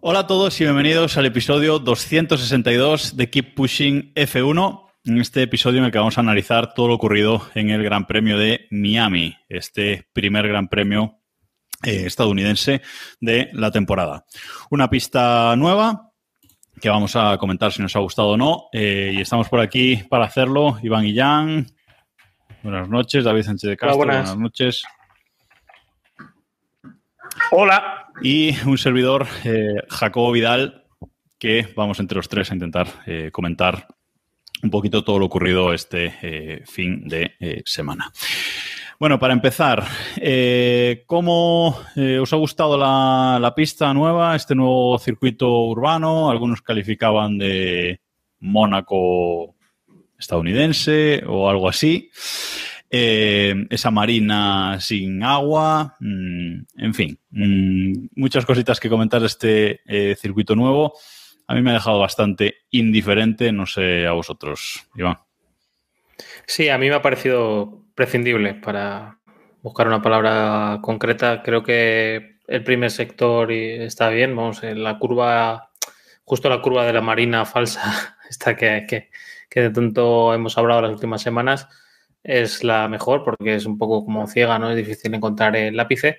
Hola a todos y bienvenidos al episodio 262 de Keep Pushing F1. En este episodio en el que vamos a analizar todo lo ocurrido en el Gran Premio de Miami, este primer Gran Premio eh, estadounidense de la temporada. Una pista nueva que vamos a comentar si nos ha gustado o no. eh, y estamos por aquí para hacerlo. Iván Guillán. Buenas noches. David Sánchez de Castro. buenas. buenas noches. Hola. Y un servidor, eh, Jacobo Vidal, que vamos entre los tres a intentar eh, comentar un poquito todo lo ocurrido este eh, fin de semana. Bueno, para empezar, eh, ¿cómo eh, os ha gustado la, la pista nueva, este nuevo circuito urbano? Algunos calificaban de Mónaco estadounidense o algo así. Eh, esa marina sin agua, mm, en fin, mm, muchas cositas que comentar de este eh, circuito nuevo. A mí me ha dejado bastante indiferente, no sé a vosotros, Iván. Sí, a mí me ha parecido prescindible para buscar una palabra concreta. Creo que el primer sector está bien. Vamos, en la curva, justo la curva de la marina falsa, esta que, que, que de tanto hemos hablado las últimas semanas, es la mejor porque es un poco como ciega, ¿no? Es difícil encontrar el lápice.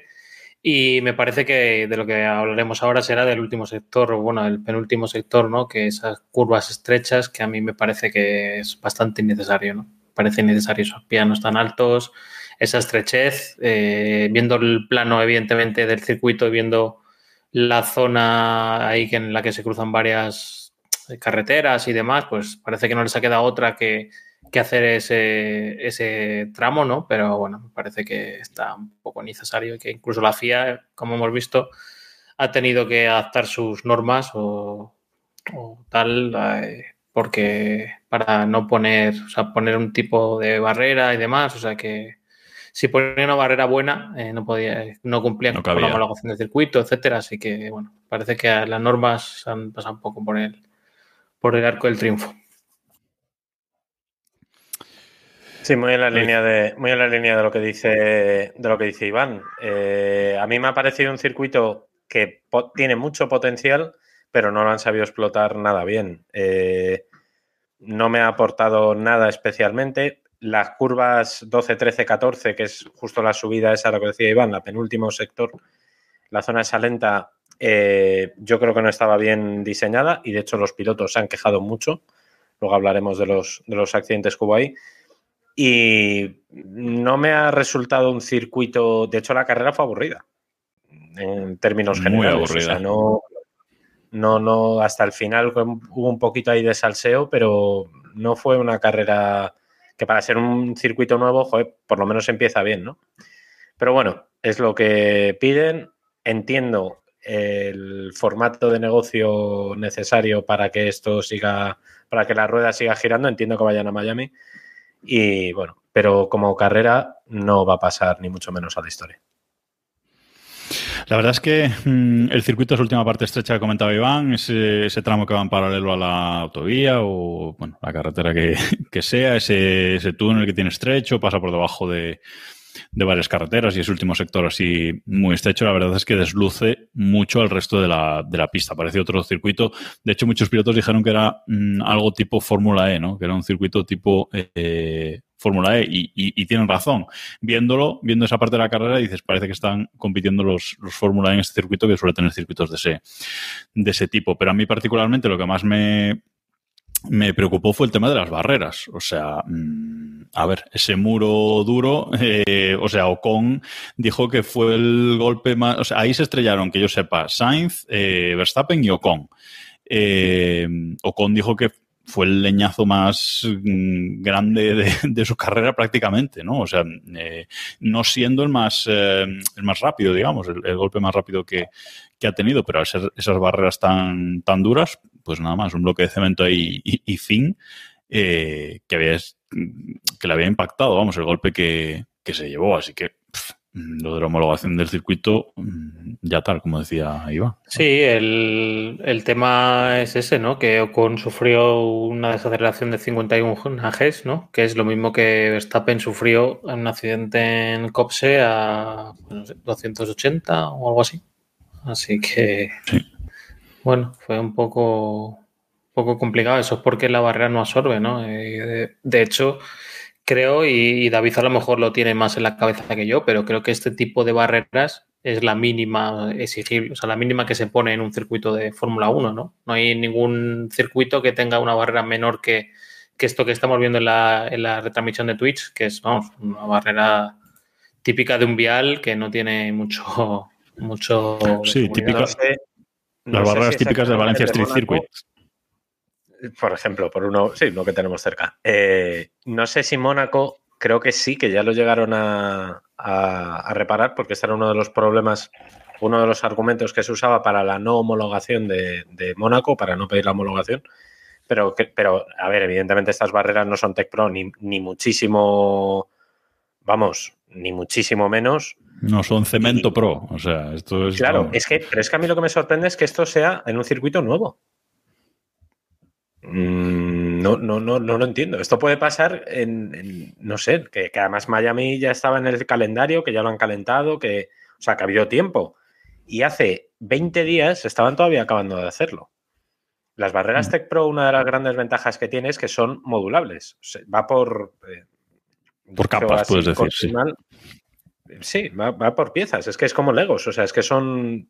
Y me parece que de lo que hablaremos ahora será del último sector, o bueno, el penúltimo sector, ¿no? Que esas curvas estrechas que a mí me parece que es bastante innecesario, ¿no? Parece innecesario esos pianos tan altos, esa estrechez, eh, viendo el plano, evidentemente, del circuito viendo la zona ahí en la que se cruzan varias carreteras y demás, pues parece que no les ha quedado otra que, que hacer ese, ese tramo, ¿no? Pero bueno, me parece que está un poco necesario y que incluso la FIA, como hemos visto, ha tenido que adaptar sus normas o, o tal, eh, porque para no poner, o sea, poner un tipo de barrera y demás, o sea que si ponía una barrera buena, eh, no podía, no cumplía No con la homologación del circuito, etcétera. Así que, bueno, parece que las normas han pasado un poco por el, por el arco del triunfo. Sí, muy en la línea de, muy en la línea de lo que dice, de lo que dice Iván. Eh, a mí me ha parecido un circuito que tiene mucho potencial, pero no lo han sabido explotar nada bien. Eh, no me ha aportado nada especialmente. Las curvas 12, 13, 14, que es justo la subida esa, lo que decía Iván, la penúltimo sector, la zona esa lenta, eh, yo creo que no estaba bien diseñada y de hecho los pilotos se han quejado mucho. Luego hablaremos de los, de los accidentes que hubo ahí. Y no me ha resultado un circuito. De hecho, la carrera fue aburrida. En términos Muy generales. aburrida. O sea, no, no, no. Hasta el final hubo un poquito ahí de salseo, pero no fue una carrera que para ser un circuito nuevo, joder, por lo menos empieza bien, ¿no? Pero bueno, es lo que piden. Entiendo el formato de negocio necesario para que esto siga, para que la rueda siga girando. Entiendo que vayan a Miami. Y bueno, pero como carrera no va a pasar ni mucho menos a la historia. La verdad es que mm, el circuito es la última parte estrecha que comentaba Iván, ese, tramo que va en paralelo a la autovía o bueno, la carretera que, sea, ese túnel que tiene estrecho, pasa por debajo de, de varias carreteras y ese último sector así muy estrecho, la verdad es que desluce mucho al resto de la, de la pista. Parece otro circuito. De hecho, muchos pilotos dijeron que era mm, algo tipo Fórmula E, ¿no? Que era un circuito tipo eh, Fórmula E y, tienen razón. Viéndolo, viendo esa parte de la carrera, dices, parece que están compitiendo los, los Fórmula E en este circuito que suele tener circuitos de ese, de ese tipo. Pero a mí particularmente lo que más me, me preocupó fue el tema de las barreras. O sea, mm, a ver, ese muro duro, eh, o sea, Ocon dijo que fue el golpe más. O sea, ahí se estrellaron, que yo sepa, Sainz, eh, Verstappen y Ocon. Eh, Ocon dijo que fue el leñazo más mm, grande de, su carrera prácticamente, ¿no? O sea, no siendo el más, el más rápido, digamos, el, golpe más rápido que, ha tenido, pero al ser esas barreras tan, tan duras, pues nada más, un bloque de cemento ahí y, fin, que, había, que le había impactado, vamos, el golpe que, se llevó. Así que lo de la homologación del circuito, mm, ya tal, como decía Iván. Sí, el, tema es ese, ¿no? Que Ocon sufrió una desaceleración de 51 najes, ¿no? Que es lo mismo que Verstappen sufrió en un accidente en Copse a 280 o algo así. Así que, bueno, fue un poco, poco complicado. Eso es porque la barrera no absorbe, ¿no? Eh, de hecho, creo, y, David a lo mejor lo tiene más en la cabeza que yo, pero creo que este tipo de barreras es la mínima exigible, o sea, la mínima que se pone en un circuito de Fórmula 1, ¿no? No hay ningún circuito que tenga una barrera menor que, esto que estamos viendo en la, retransmisión de Twitch, que es, vamos, una barrera típica de un vial que no tiene mucho... mucho sí, típica. las barreras típicas de Valencia Street Circuit por ejemplo, por uno, sí, lo que tenemos cerca. Eh, no sé si Mónaco, creo que sí, que ya lo llegaron a, reparar, porque este era uno de los problemas, uno de los argumentos que se usaba para la no homologación de, Mónaco, para no pedir la homologación. Pero, pero, a ver, evidentemente estas barreras no son Tech Pro ni, ni muchísimo, vamos, ni muchísimo menos. No son cemento pro, o sea, esto es. Claro, es que, pero es que a mí lo que me sorprende es que esto sea en un circuito nuevo. Mm, no, no, no, no lo entiendo. Esto puede pasar en, no sé, que, además Miami ya estaba en el calendario, que ya lo han calentado, que, o sea, que ha habido tiempo. Y hace 20 días estaban todavía acabando de hacerlo. Las barreras mm. Tech Pro, una de las grandes ventajas que tiene es que son modulables. Va por... Eh, por capas, puedes decir, sí. Sí, va, va, por piezas. Es que es como Legos. O sea, es que son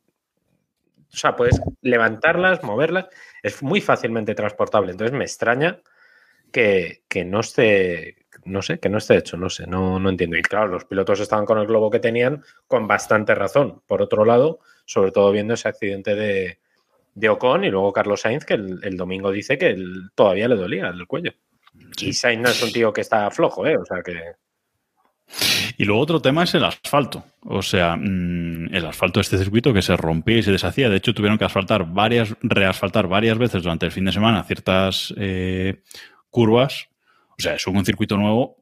o sea, puedes levantarlas, moverlas, es muy fácilmente transportable. Entonces me extraña que, no esté, no sé, que no esté hecho, no sé, no, no entiendo. Y claro, los pilotos estaban con el globo que tenían con bastante razón. Por otro lado, sobre todo viendo ese accidente de, de Ocon y luego Carlos Sainz, que el, domingo dice que todavía le dolía el cuello. Y Sainz no es un tío que está flojo, ¿eh? O sea que... Y luego otro tema es el asfalto. O sea, mm, el asfalto de este circuito que se rompía y se deshacía. De hecho, tuvieron que asfaltar varias, reasfaltar varias veces durante el fin de semana ciertas eh, curvas. O sea, es un circuito nuevo.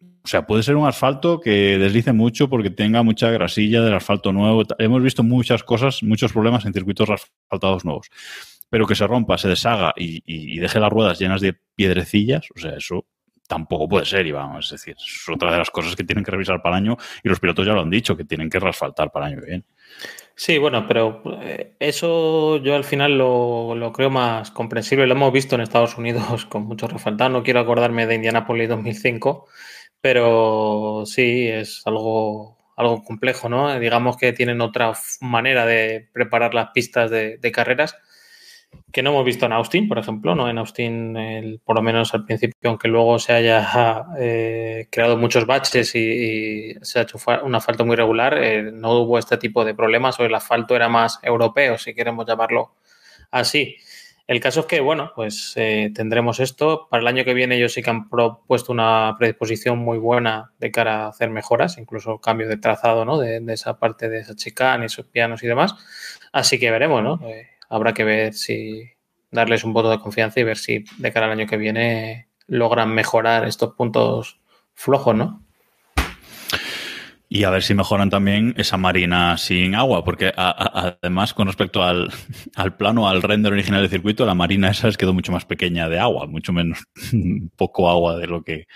O sea, puede ser un asfalto que deslice mucho porque tenga mucha grasilla del asfalto nuevo. Hemos visto muchas cosas, muchos problemas en circuitos asfaltados nuevos. Pero que se rompa, se deshaga y, y deje las ruedas llenas de piedrecillas, o sea, eso tampoco puede ser, Iván. Es decir, es otra de las cosas que tienen que revisar para el año y los pilotos ya lo han dicho, que tienen que rasfaltar para el año que viene. Sí, bueno, pero eh, eso yo al final lo, creo más comprensible. Lo hemos visto en Estados Unidos con mucho resfaltar. No quiero acordarme de Indianapolis 2005, pero sí, es algo, algo complejo, ¿no? Digamos que tienen otra manera de preparar las pistas de carreras que no hemos visto en Austin, por ejemplo, ¿no? En Austin, por lo menos al principio, aunque luego se haya eh, creado muchos baches y, se ha hecho una falta muy regular, eh, no hubo este tipo de problemas o el asfalto era más europeo, si queremos llamarlo así. El caso es que, bueno, pues eh, tendremos esto. Para el año que viene ellos sí que han propuesto una predisposición muy buena de cara a hacer mejoras, incluso cambio de trazado, ¿no? De, esa parte de esa chicane, esos pianos y demás. Así que veremos, ¿no? Habrá que ver si darles un voto de confianza y ver si de cara al año que viene logran mejorar estos puntos flojos, ¿no? Y a ver si mejoran también esa marina sin agua, porque además con respecto al, plano, al render original del circuito, la marina esa les quedó mucho más pequeña de agua, mucho menos, poco agua de lo que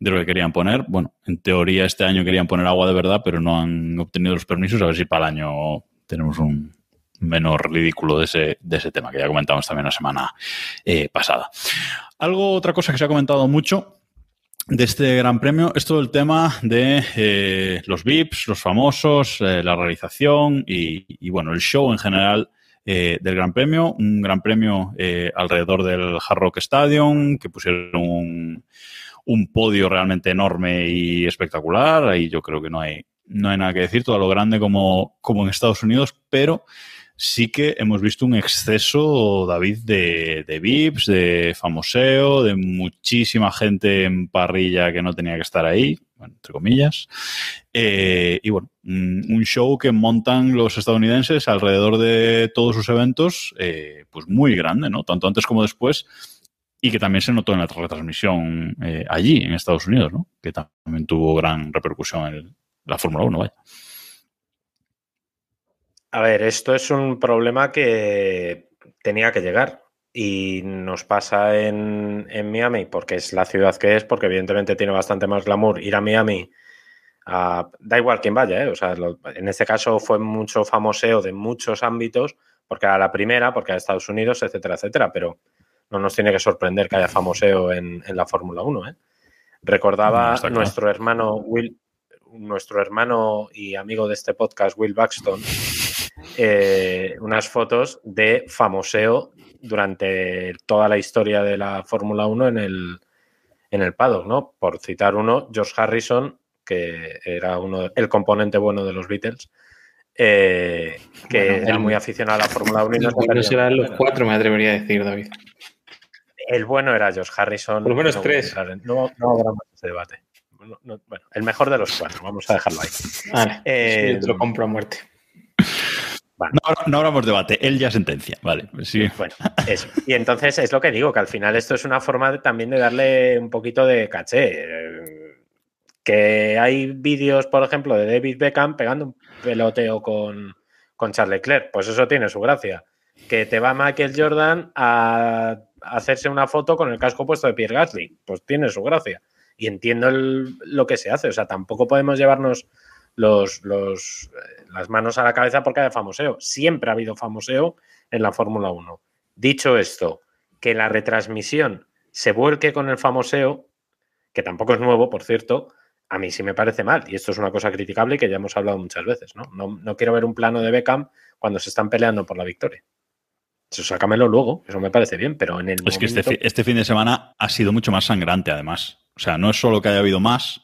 de lo que querían poner. Bueno, en teoría este año querían poner agua de verdad, pero no han obtenido los permisos. A ver si para el año tenemos un, menos ridículo de ese, de ese tema que ya comentamos también la semana eh, pasada. Algo, otra cosa que se ha comentado mucho de este gran premio es todo el tema de eh, los VIPs, los famosos, eh, la realización y, bueno, el show en general del Gran Premio. Un Gran Premio alrededor del Hard Rock Stadium que pusieron un, un, podio realmente enorme y espectacular. Ahí yo creo que no hay, no hay nada que decir, todo lo grande como, como en Estados Unidos, pero sí que hemos visto un exceso, David, de, VIPs, de famoseo, de muchísima gente en parrilla que no tenía que estar ahí, entre comillas. Eh, y bueno, un show que montan los estadounidenses alrededor de todos sus eventos, eh, pues muy grande, ¿no? Tanto antes como después. Y que también se notó en la retransmisión eh, allí, en Estados Unidos, ¿no? Que también tuvo gran repercusión en la Fórmula 1, vaya. A ver, esto es un problema que tenía que llegar y nos pasa en, Miami porque es la ciudad que es, porque evidentemente tiene bastante más glamour ir a Miami. da igual quién vaya, ¿eh? o sea, en este caso fue mucho famoseo de muchos ámbitos, porque a la primera, porque a Estados Unidos, etcétera, etcétera, pero no nos tiene que sorprender que haya famoseo en, en la Fórmula 1. ¿eh? Recordaba nuestro hermano Will, nuestro hermano y amigo de este podcast, Will Buxton, eh, unas fotos de famoseo durante toda la historia de la Fórmula 1 en el, en el paddock, ¿no? Por citar uno, George Harrison, que era uno el componente bueno de los Beatles, eh, que era muy aficionado a la Fórmula 1. Y no serán los cuatro, me atrevería a decir, David. El bueno era George Harrison. Por lo menos tres. No, no habrá más ese debate. bueno, el mejor de los cuatro, vamos a dejarlo ahí. Vale, eh, lo compro a muerte. No, hablamos debate, él ya sentencia, vale. Sí. Bueno, eso. Y entonces es lo que digo, que al final esto es una forma también de darle un poquito de caché. Que hay vídeos, por ejemplo, de David Beckham pegando un peloteo con, con Charles Leclerc, pues eso tiene su gracia. Que te va Michael Jordan a hacerse una foto con el casco puesto de Pierre Gasly, pues tiene su gracia. Y entiendo lo que se hace, o sea, tampoco podemos llevarnos los, los, eh, las manos a la cabeza porque hay famoseo. Siempre ha habido famoseo en la Fórmula 1. Dicho esto, que la retransmisión se vuelque con el famoseo, que tampoco es nuevo, por cierto, a mí sí me parece mal. Y esto es una cosa criticable y que ya hemos hablado muchas veces. ¿no? No, quiero ver un plano de Beckham cuando se están peleando por la victoria. Eso sácamelo luego, eso me parece bien, pero en el. Es que este, este fin de semana ha sido mucho más sangrante, además. O sea, no es solo que haya habido más,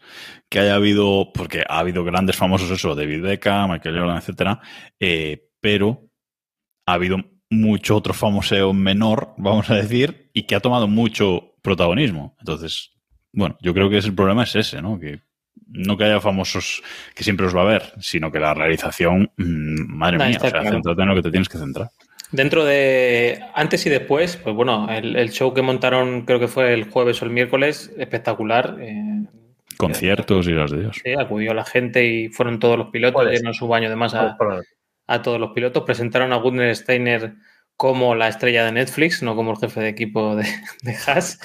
que haya habido, porque ha habido grandes famosos, eso, David Beckham, Michael Jordan, etcétera, eh, pero ha habido mucho otro famoseo menor, vamos a decir, y que ha tomado mucho protagonismo. Entonces, bueno, yo creo que el problema es ese, ¿no? Que no que haya famosos que siempre os va a ver, sino que la realización, mm, madre mía, o sea, céntrate en lo que te tienes que centrar. Dentro de antes y después, pues bueno, el, show que montaron creo que fue el jueves o el miércoles, espectacular. Eh, Conciertos y las de Dios. Sí, acudió la gente y fueron todos los pilotos, dieron su baño además a, a todos los pilotos. Presentaron a Gunnar Steiner como la estrella de Netflix, no como el jefe de equipo de, de Haas.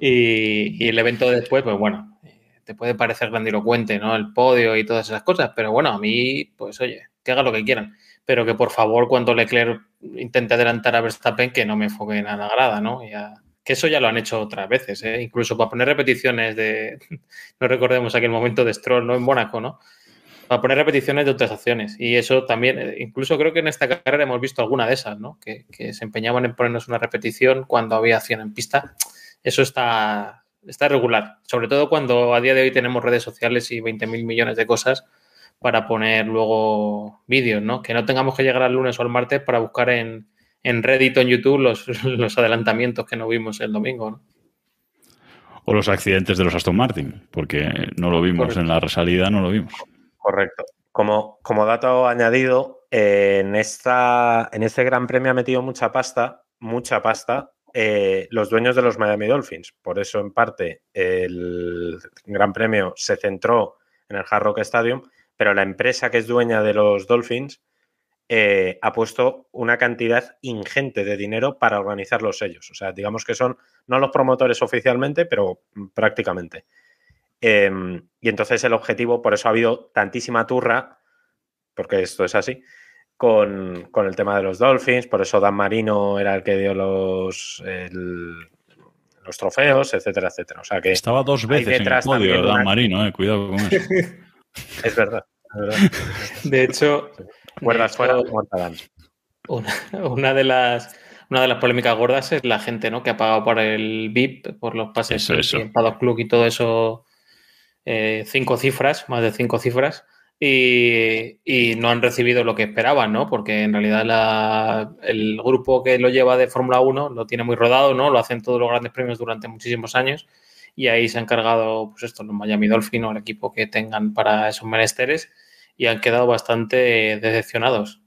Y, y, el evento después, pues bueno, te puede parecer grandilocuente, ¿no? El podio y todas esas cosas, pero bueno, a mí, pues oye, que haga lo que quieran pero que por favor cuando Leclerc intente adelantar a Verstappen que no me enfoquen a la grada, ¿no? que eso ya lo han hecho otras veces, ¿eh? incluso para poner repeticiones de, no recordemos aquel momento de Stroll, ¿no? En Mónaco, ¿no? Para poner repeticiones de otras acciones. Y eso también, eh, incluso creo que en esta carrera hemos visto alguna de esas, ¿no? Que, se empeñaban en ponernos una repetición cuando había acción en pista. Eso está, está regular, sobre todo cuando a día de hoy tenemos redes sociales y 20.000 millones de cosas para poner luego vídeos, ¿no? Que no tengamos que llegar al lunes o al martes para buscar en, en Reddit o en YouTube los, los adelantamientos que no vimos el domingo, ¿no? O los accidentes de los Aston Martin, porque no lo vimos en la resalida, no lo vimos. Correcto. Como, como dato añadido, en, esta, en este Gran Premio ha metido mucha pasta, mucha pasta, eh, los dueños de los Miami Dolphins. Por eso, en parte, el Gran Premio se centró en el Hard Rock Stadium, pero la empresa que es dueña de los Dolphins eh, ha puesto una cantidad ingente de dinero para organizarlos ellos. O sea, digamos que son no los promotores oficialmente, pero prácticamente. Em, y entonces el objetivo, por eso ha habido tantísima turra, porque esto es así, con, el tema de los Dolphins, por eso Dan Marino era el que dio los, los trofeos, etcétera, etcétera. O sea que Estaba dos veces en el podio Dan Marino, eh, cuidado con eso. Es verdad. De hecho, fuera, una, de las una de las polémicas gordas es la gente ¿no? que ha pagado por el VIP, por los pases eso, el Paddock Club y todo eso, eh, cinco cifras, más de cinco cifras, y, no han recibido lo que esperaban, ¿no? Porque en realidad el grupo que lo lleva de Fórmula 1 lo tiene muy rodado, ¿no? Lo hacen todos los grandes premios durante muchísimos años y ahí se ha encargado, pues esto, los Miami Dolphin o el equipo que tengan para esos menesteres y han quedado bastante decepcionados.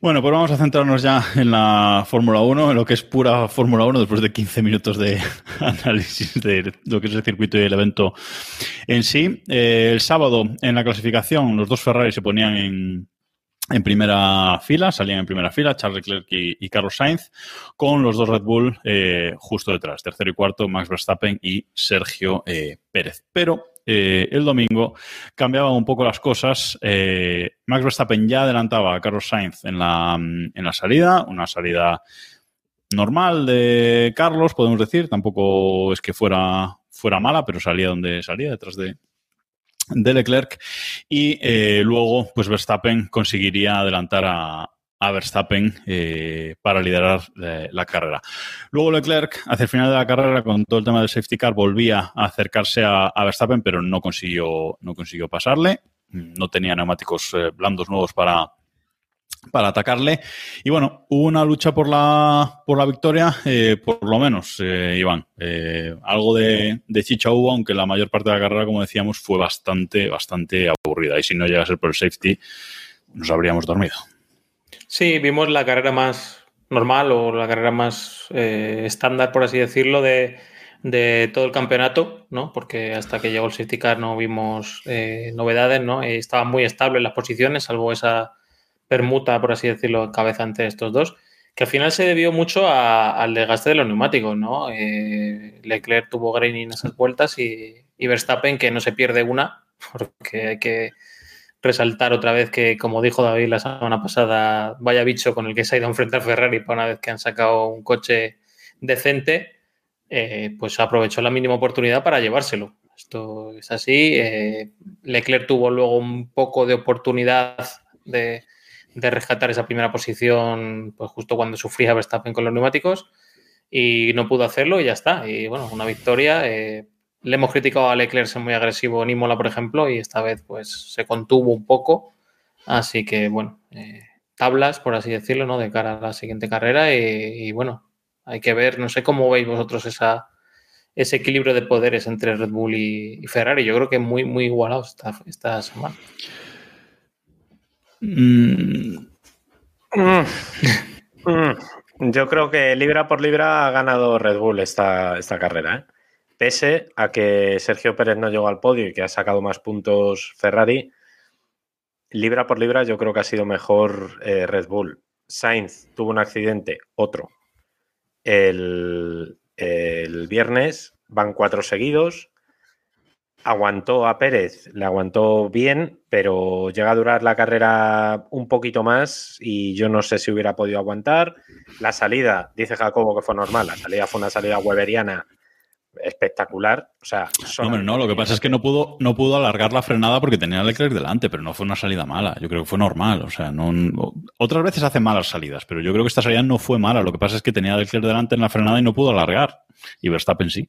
Bueno, pues vamos a centrarnos ya en la Fórmula 1, en lo que es pura Fórmula 1, después de 15 minutos de análisis de lo que es el circuito y el evento en sí. Eh, el sábado, en la clasificación, los dos Ferrari se ponían en, en primera fila, salían en primera fila Charles Leclerc y, Carlos Sainz, con los dos Red Bull eh, justo detrás, tercero y cuarto, Max Verstappen y Sergio eh, Pérez. Pero eh, el domingo cambiaban un poco las cosas. Max Verstappen ya adelantaba a Carlos Sainz en la, en la salida, una salida normal de Carlos, podemos decir. Tampoco es que fuera, fuera mala, pero salía donde salía, detrás de, de Leclerc. Y eh, luego, pues Verstappen conseguiría adelantar a, a Verstappen eh, para liderar eh, la carrera. Luego Leclerc, hacia el final de la carrera, con todo el tema del safety car, volvía a acercarse a, Verstappen, pero no consiguió, no consiguió pasarle. No tenía neumáticos blandos nuevos para, para atacarle. Y bueno, hubo una lucha por la, por la victoria, por lo menos, Iván. algo de, de, chicha hubo, aunque la mayor parte de la carrera, como decíamos, fue bastante, bastante aburrida. Y si no llega a ser por el safety, nos habríamos dormido. Sí, vimos la carrera más normal o la carrera más eh, estándar, por así decirlo, de, todo el campeonato, ¿no? Porque hasta que llegó el safety car no vimos eh, novedades, ¿no? Estaban muy estables las posiciones, salvo esa permuta, por así decirlo, cabeza entre estos dos, que al final se debió mucho al desgaste de los neumáticos, ¿no? Eh, Leclerc tuvo graining en esas vueltas y, Verstappen que no se pierde una, porque hay que resaltar otra vez que, como dijo David la semana pasada, vaya bicho con el que se ha ido a enfrentar Ferrari para una vez que han sacado un coche decente, eh, pues aprovechó la mínima oportunidad para llevárselo. Esto es así. Eh, Leclerc tuvo luego un poco de oportunidad de, rescatar esa primera posición, pues justo cuando sufría Verstappen con los neumáticos y no pudo hacerlo y ya está. Y bueno, una victoria. Eh, le hemos criticado a Leclerc ser muy agresivo en Imola, por ejemplo, y esta vez pues se contuvo un poco. Así que, bueno, eh, tablas, por así decirlo, ¿no? De cara a la siguiente carrera. Y, bueno, hay que ver, no sé cómo veis vosotros esa, ese equilibrio de poderes entre Red Bull y, Ferrari. Yo creo que muy, muy igualado esta, esta semana. Mm. Mm. Yo creo que libra por libra ha ganado Red Bull esta, esta carrera. ¿eh? pese a que Sergio Pérez no llegó al podio y que ha sacado más puntos Ferrari, libra por libra yo creo que ha sido mejor eh, Red Bull. Sainz tuvo un accidente, otro, el, viernes, van cuatro seguidos, aguantó a Pérez, le aguantó bien, pero llega a durar la carrera un poquito más y yo no sé si hubiera podido aguantar. La salida, dice Jacobo que fue normal, la salida fue una salida weberiana espectacular. O sea, no, no, lo que pasa es que no pudo, no pudo alargar la frenada porque tenía a Leclerc delante, pero no fue una salida mala. Yo creo que fue normal. O sea, no, otras veces hace malas salidas, pero yo creo que esta salida no fue mala. Lo que pasa es que tenía a Leclerc delante en la frenada y no pudo alargar. Y Verstappen sí.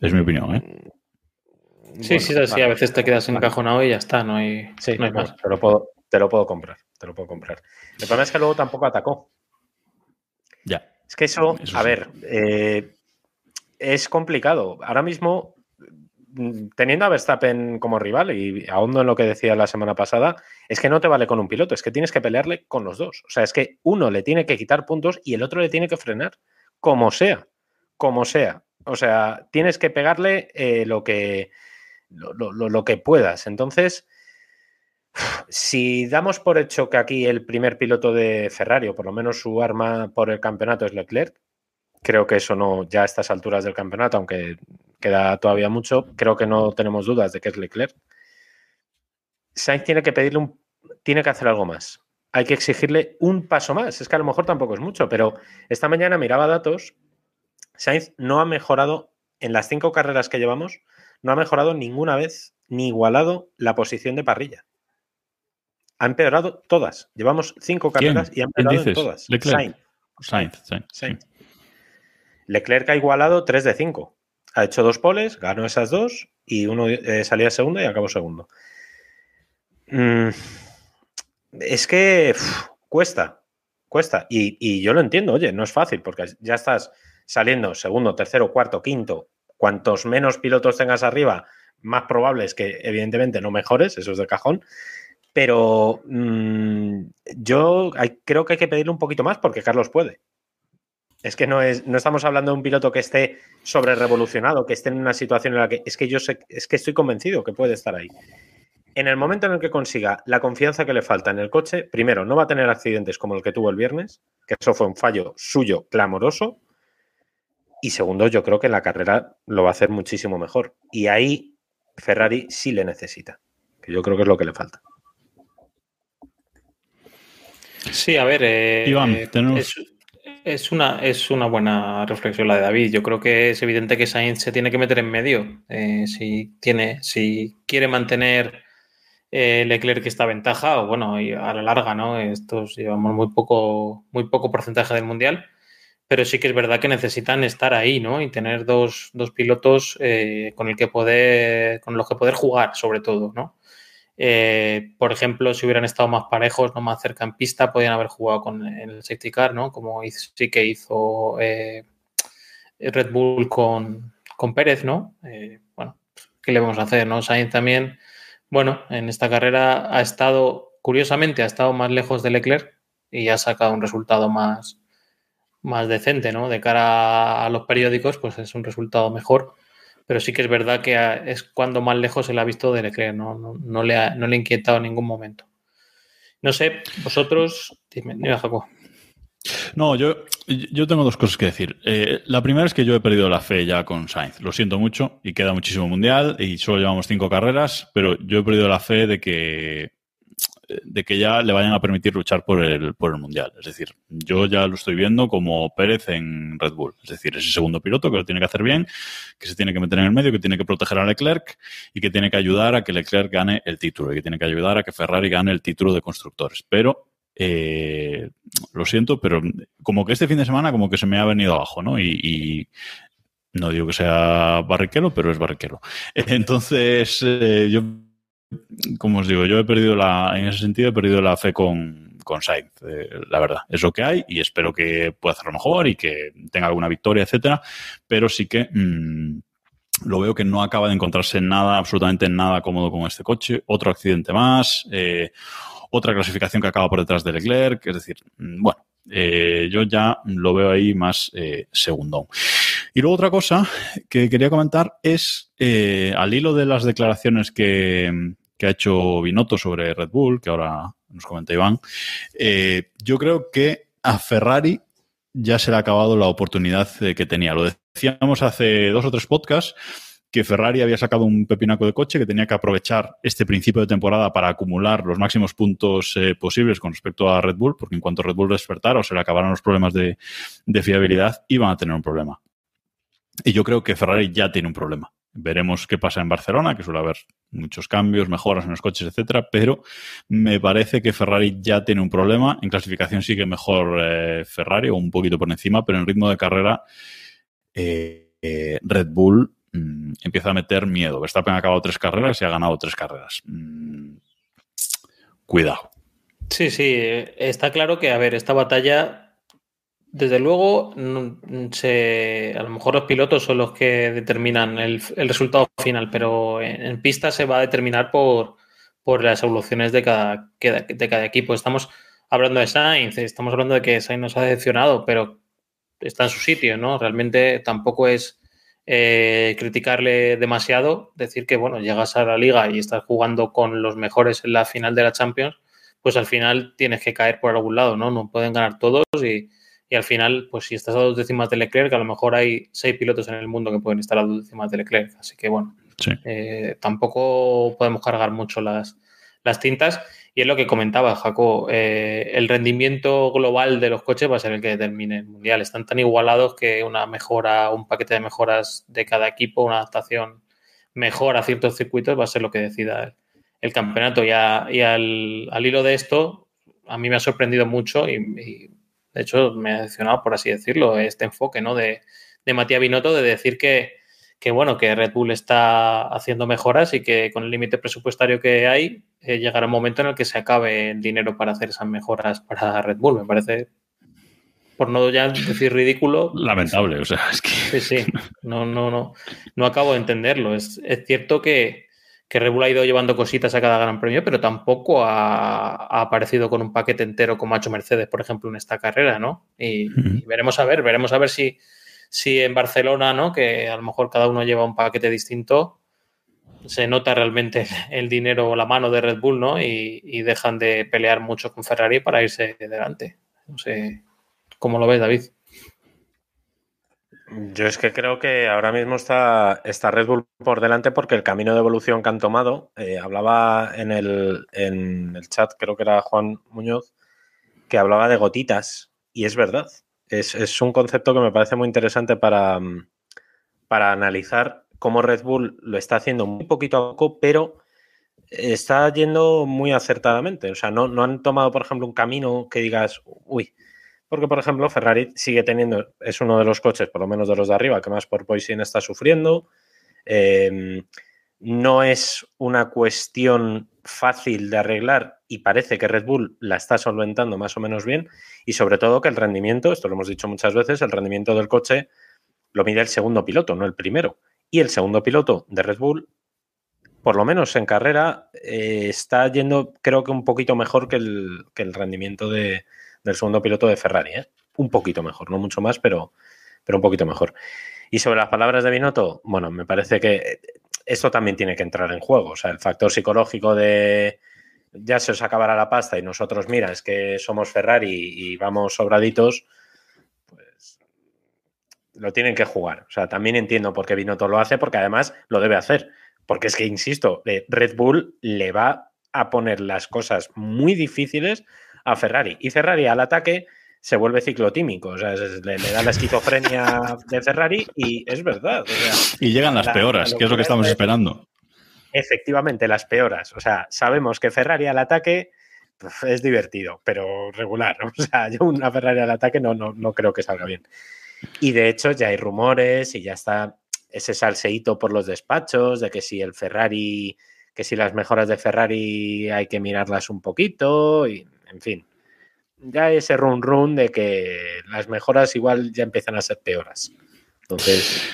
Es mi opinión, ¿eh? Sí, sí, sí, a veces te quedas encajonado y ya está, no hay, sí, no hay más. Te lo, puedo, te lo puedo comprar, te lo puedo comprar. El problema es que luego tampoco atacó. Ya. Es que eso, a ver, eh, es complicado. Ahora mismo, mm, teniendo a Verstappen como rival, y ahondo en lo que decía la semana pasada, es que no te vale con un piloto, es que tienes que pelearle con los dos. O sea, es que uno le tiene que quitar puntos y el otro le tiene que frenar, como sea, como sea. O sea, tienes que pegarle eh, lo, que, lo, que puedas. Entonces, si damos por hecho que aquí el primer piloto de Ferrari, o por lo menos su arma por el campeonato es Leclerc, Creo que eso no, ya a estas alturas del campeonato, aunque queda todavía mucho, creo que no tenemos dudas de que es Leclerc. Sainz tiene que pedirle un, tiene que hacer algo más. Hay que exigirle un paso más. Es que a lo mejor tampoco es mucho, pero esta mañana miraba datos. Sainz no ha mejorado en las cinco carreras que llevamos, no ha mejorado ninguna vez ni igualado la posición de parrilla. Ha empeorado todas. Llevamos cinco carreras y ha empeorado en todas. Leclerc. Sainz. Sainz. Sainz. Leclerc ha igualado 3 de 5. Ha hecho dos poles, ganó esas dos y uno eh, salía segundo y acabó segundo. Mm, es que cuesta, cuesta. Y, y, yo lo entiendo, oye, no es fácil porque ya estás saliendo segundo, tercero, cuarto, quinto. Cuantos menos pilotos tengas arriba, más probable es que evidentemente no mejores, eso es de cajón. Pero mmm, yo creo que hay que pedirle un poquito más porque Carlos puede. Es que no, es, no estamos hablando de un piloto que esté sobre revolucionado, que esté en una situación en la que. Es que yo sé, es que estoy convencido que puede estar ahí. En el momento en el que consiga la confianza que le falta en el coche, primero, no va a tener accidentes como el que tuvo el viernes, que eso fue un fallo suyo clamoroso. Y segundo, yo creo que en la carrera lo va a hacer muchísimo mejor. Y ahí Ferrari sí le necesita, que yo creo que es lo que le falta. Sí, a ver, eh, Iván, eh, tenemos... es, es, una, es una buena reflexión la de David. Yo creo que es evidente que Sainz se tiene que meter en medio. Eh, si, tiene, si quiere mantener eh, Leclerc esta ventaja, o bueno, y a la larga, ¿no? Estos llevamos muy poco, muy poco porcentaje del mundial. Pero sí que es verdad que necesitan estar ahí, ¿no? Y tener dos, dos pilotos eh, con el que poder, con los que poder jugar, sobre todo, ¿no? Eh, por ejemplo, si hubieran estado más parejos, no más cerca en pista, podrían haber jugado con el safety car, ¿no? Como sí que hizo eh, Red Bull con, con Pérez, ¿no? Bueno, ¿qué le vamos a hacer, no? Sainz también, bueno, en esta carrera ha estado, curiosamente, ha estado más lejos de Leclerc y ha sacado un resultado más, más decente, ¿no? De cara a los periódicos, pues es un resultado mejor pero sí que es verdad que es cuando más lejos se le ha visto de Leclerc, no, no, no, le, ha, no le ha inquietado en ningún momento. No sé, vosotros, dime, dime Jacob. No, yo, yo tengo dos cosas que decir. Eh, la primera es que yo he perdido la fe ya con Sainz. Lo siento mucho y queda muchísimo mundial y solo llevamos cinco carreras, pero yo he perdido la fe de que de que ya le vayan a permitir luchar por el, por el Mundial. Es decir, yo ya lo estoy viendo como Pérez en Red Bull. Es decir, ese segundo piloto que lo tiene que hacer bien, que se tiene que meter en el medio, que tiene que proteger a Leclerc y que tiene que ayudar a que Leclerc gane el título y que tiene que ayudar a que Ferrari gane el título de constructores. Pero eh, lo siento, pero como que este fin de semana como que se me ha venido abajo, ¿no? Y, no digo que sea barriquero, pero es barriquero. Entonces, eh, yo como os digo, yo he perdido la, en ese sentido, he perdido la fe con, con Sainz, eh, la verdad. Es lo que hay y espero que pueda hacerlo mejor y que tenga alguna victoria, etcétera. Pero sí que mmm, lo veo que no acaba de encontrarse nada, absolutamente nada cómodo con este coche. Otro accidente más, eh, otra clasificación que acaba por detrás de Leclerc. Es decir, bueno, eh, yo ya lo veo ahí más eh, segundo. Y luego otra cosa que quería comentar es, eh, al hilo de las declaraciones que, que, ha hecho Binotto sobre Red Bull, que ahora nos comenta Iván, eh, yo creo que a Ferrari ya se le ha acabado la oportunidad que tenía. Lo decíamos hace dos o tres podcasts que Ferrari había sacado un pepinaco de coche que tenía que aprovechar este principio de temporada para acumular los máximos puntos eh, posibles con respecto a Red Bull, porque en cuanto Red Bull despertara o se le acabaran los problemas de, fiabilidad, iban a tener un problema. Y yo creo que Ferrari ya tiene un problema. Veremos qué pasa en Barcelona, que suele haber muchos cambios, mejoras en los coches, etcétera, pero me parece que Ferrari ya tiene un problema. En clasificación sigue mejor eh, Ferrari o un poquito por encima, pero en ritmo de carrera eh, Red Bull mmm, empieza a meter miedo. Verstappen ha acabado tres carreras y ha ganado tres carreras. Mm, cuidado. Sí, sí, está claro que, a ver, esta batalla desde luego, se, a lo mejor los pilotos son los que determinan el, resultado final, pero en, en, pista se va a determinar por, por las evoluciones de cada, de cada equipo. Estamos hablando de Sainz, estamos hablando de que Sainz nos ha decepcionado, pero está en su sitio, ¿no? Realmente tampoco es eh, criticarle demasiado, decir que, bueno, llegas a la liga y estás jugando con los mejores en la final de la Champions, pues al final tienes que caer por algún lado, ¿no? No pueden ganar todos y y al final, pues si estás a dos décimas de Leclerc, a lo mejor hay seis pilotos en el mundo que pueden estar a dos décimas de Leclerc. Así que bueno, sí. eh, tampoco podemos cargar mucho las, las, tintas. Y es lo que comentaba Jaco, eh, el rendimiento global de los coches va a ser el que determine el mundial. Están tan igualados que una mejora, un paquete de mejoras de cada equipo, una adaptación mejor a ciertos circuitos va a ser lo que decida el, campeonato. Y, a, y al, al, hilo de esto, a mí me ha sorprendido mucho y, y de hecho, me ha decepcionado, por así decirlo, este enfoque ¿no? de, de Matías Binotto de decir que, que bueno, que Red Bull está haciendo mejoras y que con el límite presupuestario que hay, eh, llegará un momento en el que se acabe el dinero para hacer esas mejoras para Red Bull. Me parece, por no ya decir ridículo. Lamentable, o sea, es que. Sí, sí. No, no, no. No acabo de entenderlo. Es, es cierto que, que Red Bull ha ido llevando cositas a cada gran premio, pero tampoco ha, ha, aparecido con un paquete entero como ha hecho Mercedes, por ejemplo, en esta carrera, ¿no? Y, uh -huh. y veremos a ver, veremos a ver si si en Barcelona, ¿no? Que a lo mejor cada uno lleva un paquete distinto, se nota realmente el dinero o la mano de Red Bull, ¿no? Y, dejan de pelear mucho con Ferrari para irse delante. No sé cómo lo ves, David. Yo es que creo que ahora mismo está, está Red Bull por delante porque el camino de evolución que han tomado, eh, hablaba en el, en el chat, creo que era Juan Muñoz, que hablaba de gotitas, y es verdad es, es, un concepto que me parece muy interesante para, para analizar cómo Red Bull lo está haciendo muy poquito a poco, pero está yendo muy acertadamente. O sea, no, no han tomado, por ejemplo, un camino que digas, uy, porque, por ejemplo, Ferrari sigue teniendo, es uno de los coches, por lo menos de los de arriba, que más por Poison está sufriendo. Eh, no es una cuestión fácil de arreglar y parece que Red Bull la está solventando más o menos bien y sobre todo que el rendimiento, esto lo hemos dicho muchas veces, el rendimiento del coche lo mide el segundo piloto, no el primero. Y el segundo piloto de Red Bull, por lo menos en carrera, eh, está yendo creo que un poquito mejor que el, que el rendimiento de, del segundo piloto de Ferrari. ¿eh? Un poquito mejor, no mucho más, pero, pero un poquito mejor. Y sobre las palabras de Binotto, bueno, me parece que esto también tiene que entrar en juego. O sea, el factor psicológico de ya se os acabará la pasta y nosotros, mira, es que somos Ferrari y vamos sobraditos, pues lo tienen que jugar. O sea, también entiendo por qué Binotto lo hace, porque además lo debe hacer. Porque es que, insisto, Red Bull le va a poner las cosas muy difíciles a Ferrari. Y Ferrari al ataque se vuelve ciclotímico, o sea, le, le, da la esquizofrenia de Ferrari y es verdad. O sea, y llegan las la, peoras, que es lo que estamos esperando. Efectivamente, las peoras. O sea, sabemos que Ferrari al ataque pues, es divertido, pero regular. O sea, yo una Ferrari al ataque no, no, no creo que salga bien. Y de hecho ya hay rumores y ya está ese salseíto por los despachos de que si el Ferrari, que si las mejoras de Ferrari hay que mirarlas un poquito y, en fin ya ese run run de que las mejoras igual ya empiezan a ser peoras. Entonces.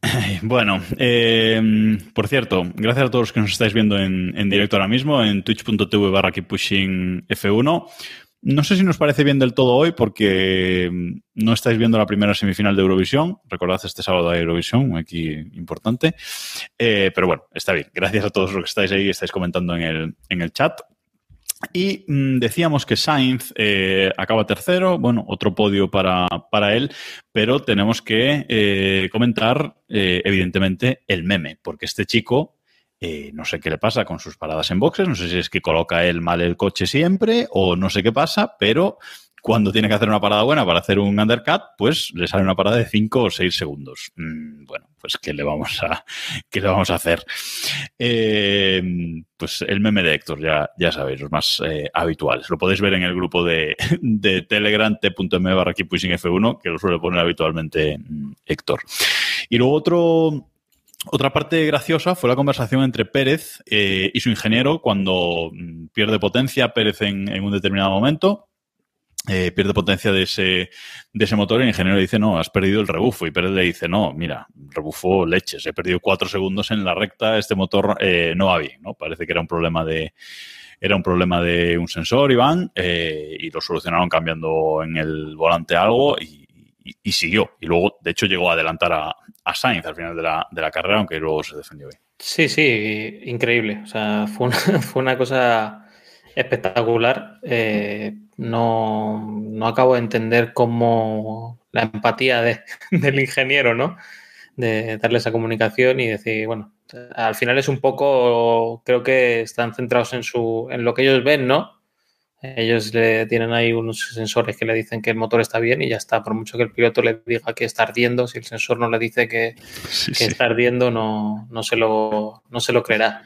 Bueno, eh, por cierto, gracias a todos los que nos estáis viendo en, en directo ahora mismo en twitch.tv barra pushing F1. No sé si nos parece bien del todo hoy porque no estáis viendo la primera semifinal de Eurovisión. Recordad este sábado de Eurovisión, aquí importante. Eh, pero bueno, está bien. Gracias a todos los que estáis ahí y estáis comentando en el, en el chat. Y mmm, decíamos que Sainz eh, acaba tercero, bueno, otro podio para, para él, pero tenemos que eh, comentar, eh, evidentemente, el meme, porque este chico, eh, no sé qué le pasa con sus paradas en boxes, no sé si es que coloca él mal el coche siempre o no sé qué pasa, pero cuando tiene que hacer una parada buena para hacer un undercut, pues le sale una parada de 5 o 6 segundos. Mm, bueno, pues ¿qué le vamos a, qué le vamos a hacer? Eh, pues el meme de Héctor, ya, ya sabéis, los más eh, habituales. Lo podéis ver en el grupo de, de Telegram, t.m barra F1, que lo suele poner habitualmente mm, Héctor. Y luego otro, otra parte graciosa fue la conversación entre Pérez eh, y su ingeniero cuando mm, pierde potencia Pérez en un determinado momento eh, pierde potencia de ese, de ese motor y el ingeniero le dice, no, has perdido el rebufo. Y Pérez le dice, no, mira, rebufo leches, he perdido cuatro segundos en la recta, este motor eh, no va bien, ¿no? Parece que era un problema de era un problema de un sensor, Iván, eh, y lo solucionaron cambiando en el volante algo y, siguió. Y luego, de hecho, llegó a adelantar a, a Sainz al final de la, de la, carrera, aunque luego se defendió bien. Sí, sí, increíble. O sea, fue una, fue una cosa espectacular. Eh, no, no, acabo de entender cómo la empatía de, del ingeniero, ¿no? De darle esa comunicación y decir, bueno, al final es un poco, creo que están centrados en, su, en lo que ellos ven, ¿no? Ellos le tienen ahí unos sensores que le dicen que el motor está bien y ya está. Por mucho que el piloto le diga que está ardiendo, si el sensor no le dice que, sí, que sí. está ardiendo, no, no, se lo, no se lo creerá.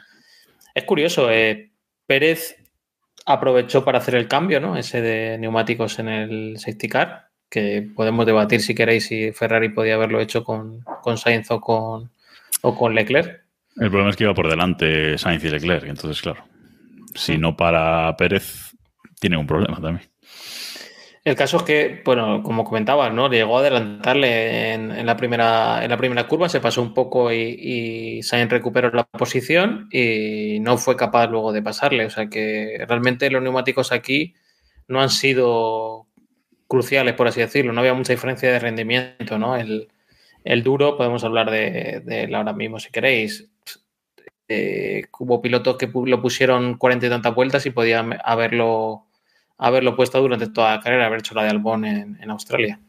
Es curioso, eh, Pérez aprovechó para hacer el cambio, ¿no? Ese de neumáticos en el safety car, que podemos debatir si queréis si Ferrari podía haberlo hecho con, con Sainz o con, o con Leclerc. El problema es que iba por delante Sainz y Leclerc, entonces, claro, si no para Pérez, tiene un problema también. El caso es que, bueno, como comentaba, ¿no? Llegó a adelantarle en, la, primera, en la primera curva, se pasó un poco y, y Sainz recuperó la posición y no fue capaz luego de pasarle. O sea que realmente los neumáticos aquí no han sido cruciales, por así decirlo. No había mucha diferencia de rendimiento, ¿no? El, duro, podemos hablar de, de, él ahora mismo si queréis. Eh, hubo pilotos que lo pusieron cuarenta y tantas vueltas y podían haberlo haberlo puesto durante toda la carrera, haber hecho la de Albon en, Australia.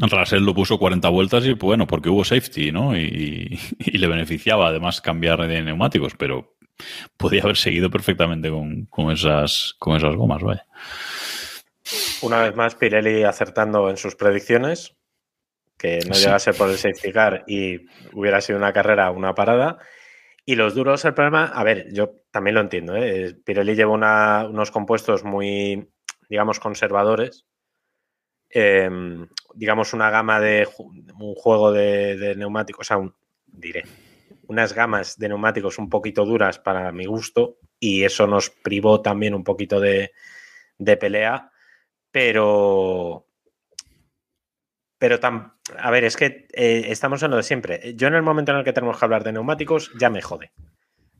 Russell lo puso 40 vueltas y bueno, porque hubo safety, ¿no? Y, le beneficiaba además cambiar de neumáticos, pero podía haber seguido perfectamente con, esas, con esas gomas, vaya. Una vez más, Pirelli acertando en sus predicciones, que no llegase por el safety car y hubiera sido una carrera, una parada. Y los duros, el problema, a ver, yo también lo entiendo, ¿eh? Pirelli lleva unos compuestos muy, digamos, conservadores. Em, digamos, una gama de un juego de, neumáticos, o sea, diré, unas gamas de neumáticos un poquito duras para mi gusto y eso nos privó también un poquito de, de pelea, pero pero tan, a ver, es que eh, estamos en lo de siempre. Yo en el momento en el que tenemos que hablar de neumáticos ya me jode.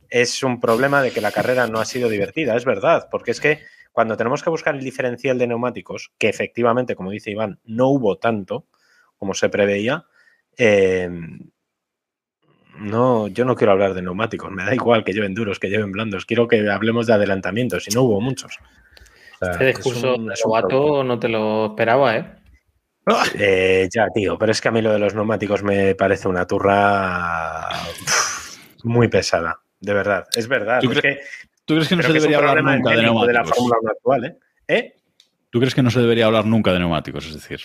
Es un problema de que la carrera no ha sido divertida, es verdad, porque es que cuando tenemos que buscar el diferencial de neumáticos, que efectivamente, como dice Iván, no hubo tanto como se preveía, em, no, yo no quiero hablar de neumáticos, me da igual que lleven duros, que lleven blandos, quiero que hablemos de adelantamientos, y no hubo muchos. este discurso de no te lo esperaba, ¿eh? Eh, ya, tío, pero es que a mí lo de los neumáticos me parece una turra muy pesada, de verdad. Es verdad. ¿Tú, crees que no se debería hablar nunca de neumáticos? ¿eh? ¿eh? ¿Tú crees que no se debería hablar nunca de neumáticos? Es decir,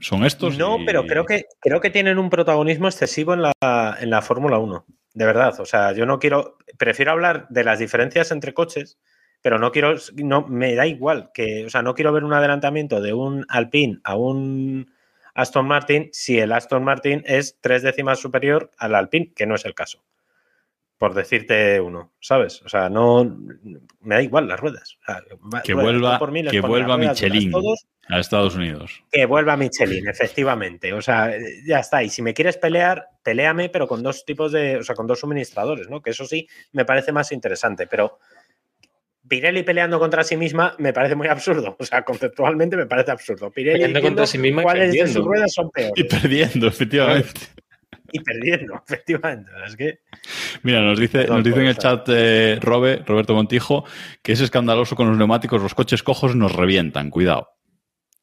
¿son estos? No, pero creo que, creo que tienen un protagonismo excesivo en la, en la Fórmula 1. De verdad. O sea, yo no quiero. Prefiero hablar de las diferencias entre coches pero no quiero, no, me da igual que, o sea, no quiero ver un adelantamiento de un Alpine a un Aston Martin si el Aston Martin es tres décimas superior al Alpine, que no es el caso. Por decirte uno, ¿sabes? O sea, no me da igual las ruedas. que vuelva, que vuelva Michelin a Estados Unidos. Que vuelva Michelin, efectivamente. O sea, ya está. Y si me quieres pelear, peleame, pero con dos tipos de, o sea, con dos suministradores, ¿no? Que eso sí me parece más interesante. Pero Pirelli peleando contra sí misma me parece muy absurdo. O sea, conceptualmente me parece absurdo. Pirelli peleando contra sí misma cuáles de sus ruedas son peores. Y perdiendo, efectivamente. Y perdiendo, efectivamente. Es que... Mira, nos dice, nos dice en el chat eh, Robe, Roberto Montijo que es escandaloso con los neumáticos, los coches cojos nos revientan, cuidado.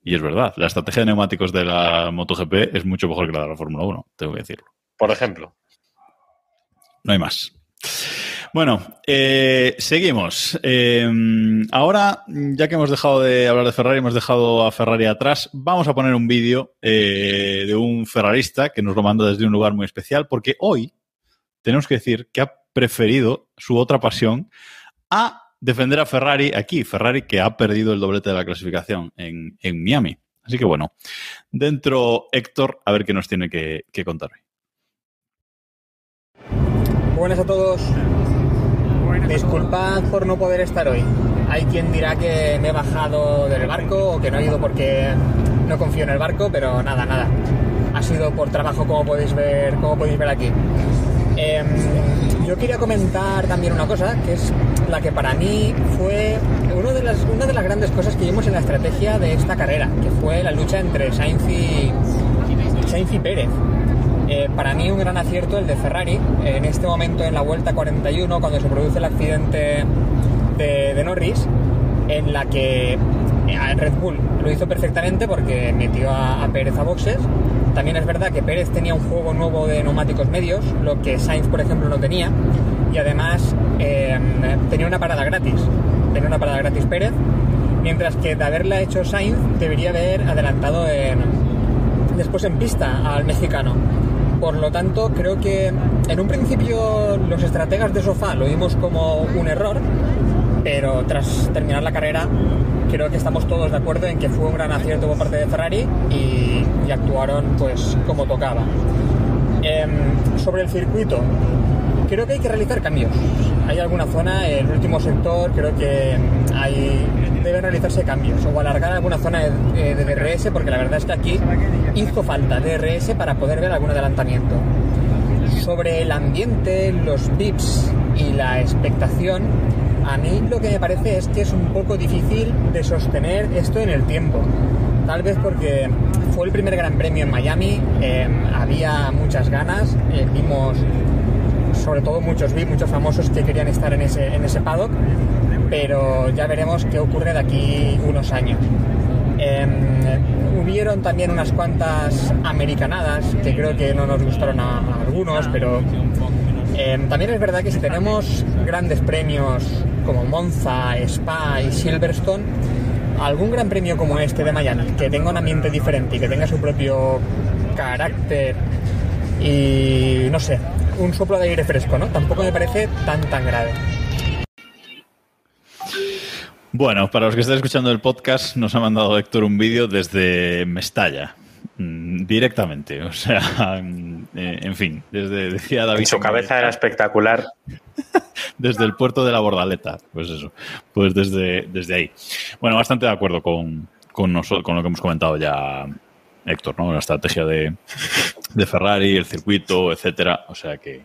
Y es verdad, la estrategia de neumáticos de la MotoGP es mucho mejor que la de la Fórmula 1, tengo que decirlo. Por ejemplo. No hay más. Bueno, eh, seguimos. Eh, ahora, ya que hemos dejado de hablar de Ferrari, hemos dejado a Ferrari atrás, vamos a poner un vídeo eh, de un ferrarista que nos lo manda desde un lugar muy especial, porque hoy tenemos que decir que ha preferido su otra pasión a defender a Ferrari aquí. Ferrari que ha perdido el doblete de la clasificación en, Miami. Así que bueno, dentro Héctor, a ver qué nos tiene que, que contar. Buenas a todos. Disculpad por no poder estar hoy. Hay quien dirá que me he bajado del barco o que no he ido porque no confío en el barco, pero nada, nada. Ha sido por trabajo como podéis ver, como podéis ver aquí. Em, yo quería comentar también una cosa, que es la que para mí fue de las, una de las grandes cosas que vimos en la estrategia de esta carrera, que fue la lucha entre Sainz y, Sainz y Pérez. Eh, para mí un gran acierto el de Ferrari. En este momento en la vuelta 41, cuando se produce el accidente de, Norris, en la que eh, Red Bull lo hizo perfectamente porque metió a, Pérez a boxes. También es verdad que Pérez tenía un juego nuevo de neumáticos medios, lo que Sainz, por ejemplo, no tenía. Y además eh, tenía una parada gratis. Tenía una parada gratis Pérez. Mientras que de haberla hecho Sainz, debería haber adelantado después en pista al mexicano. Por lo tanto, creo que en un principio los estrategas de sofá lo vimos como un error, pero tras terminar la carrera creo que estamos todos de acuerdo en que fue un gran acierto por parte de Ferrari y, actuaron pues como tocaba. Em, sobre el circuito, creo que hay que realizar cambios. Hay alguna zona, el último sector, creo que hay, deben realizarse cambios o alargar alguna zona de, de DRS porque la verdad es que aquí hizo falta DRS para poder ver algún adelantamiento. Sobre el ambiente, los VIPs y la expectación, a mí lo que me parece es que es un poco difícil de sostener esto en el tiempo. Tal vez porque fue el primer Gran Premio en Miami, eh, había muchas ganas, eh, vimos sobre todo muchos vi, muchos famosos que querían estar en ese, en ese paddock, pero ya veremos qué ocurre de aquí unos años. Eh, hubieron también unas cuantas americanadas que creo que no nos gustaron a, algunos, pero eh, también es verdad que si tenemos grandes premios como Monza, Spa y Silverstone, algún gran premio como este de Miami, que tenga un ambiente diferente y que tenga su propio carácter y no sé, un soplo de aire fresco, ¿no? Tampoco me parece tan tan grave. Bueno, para los que estén escuchando el podcast, nos ha mandado Héctor un vídeo desde Mestalla. mm, Directamente, o sea, mm, eh, en fin, desde decía David. En su cabeza era espectacular. desde el puerto de la Bordaleta, pues eso, pues desde, desde ahí. Bueno, bastante de acuerdo con, con, noso- con lo que hemos comentado ya, Héctor, ¿no? La estrategia de, de Ferrari, el circuito, etcétera. O sea que,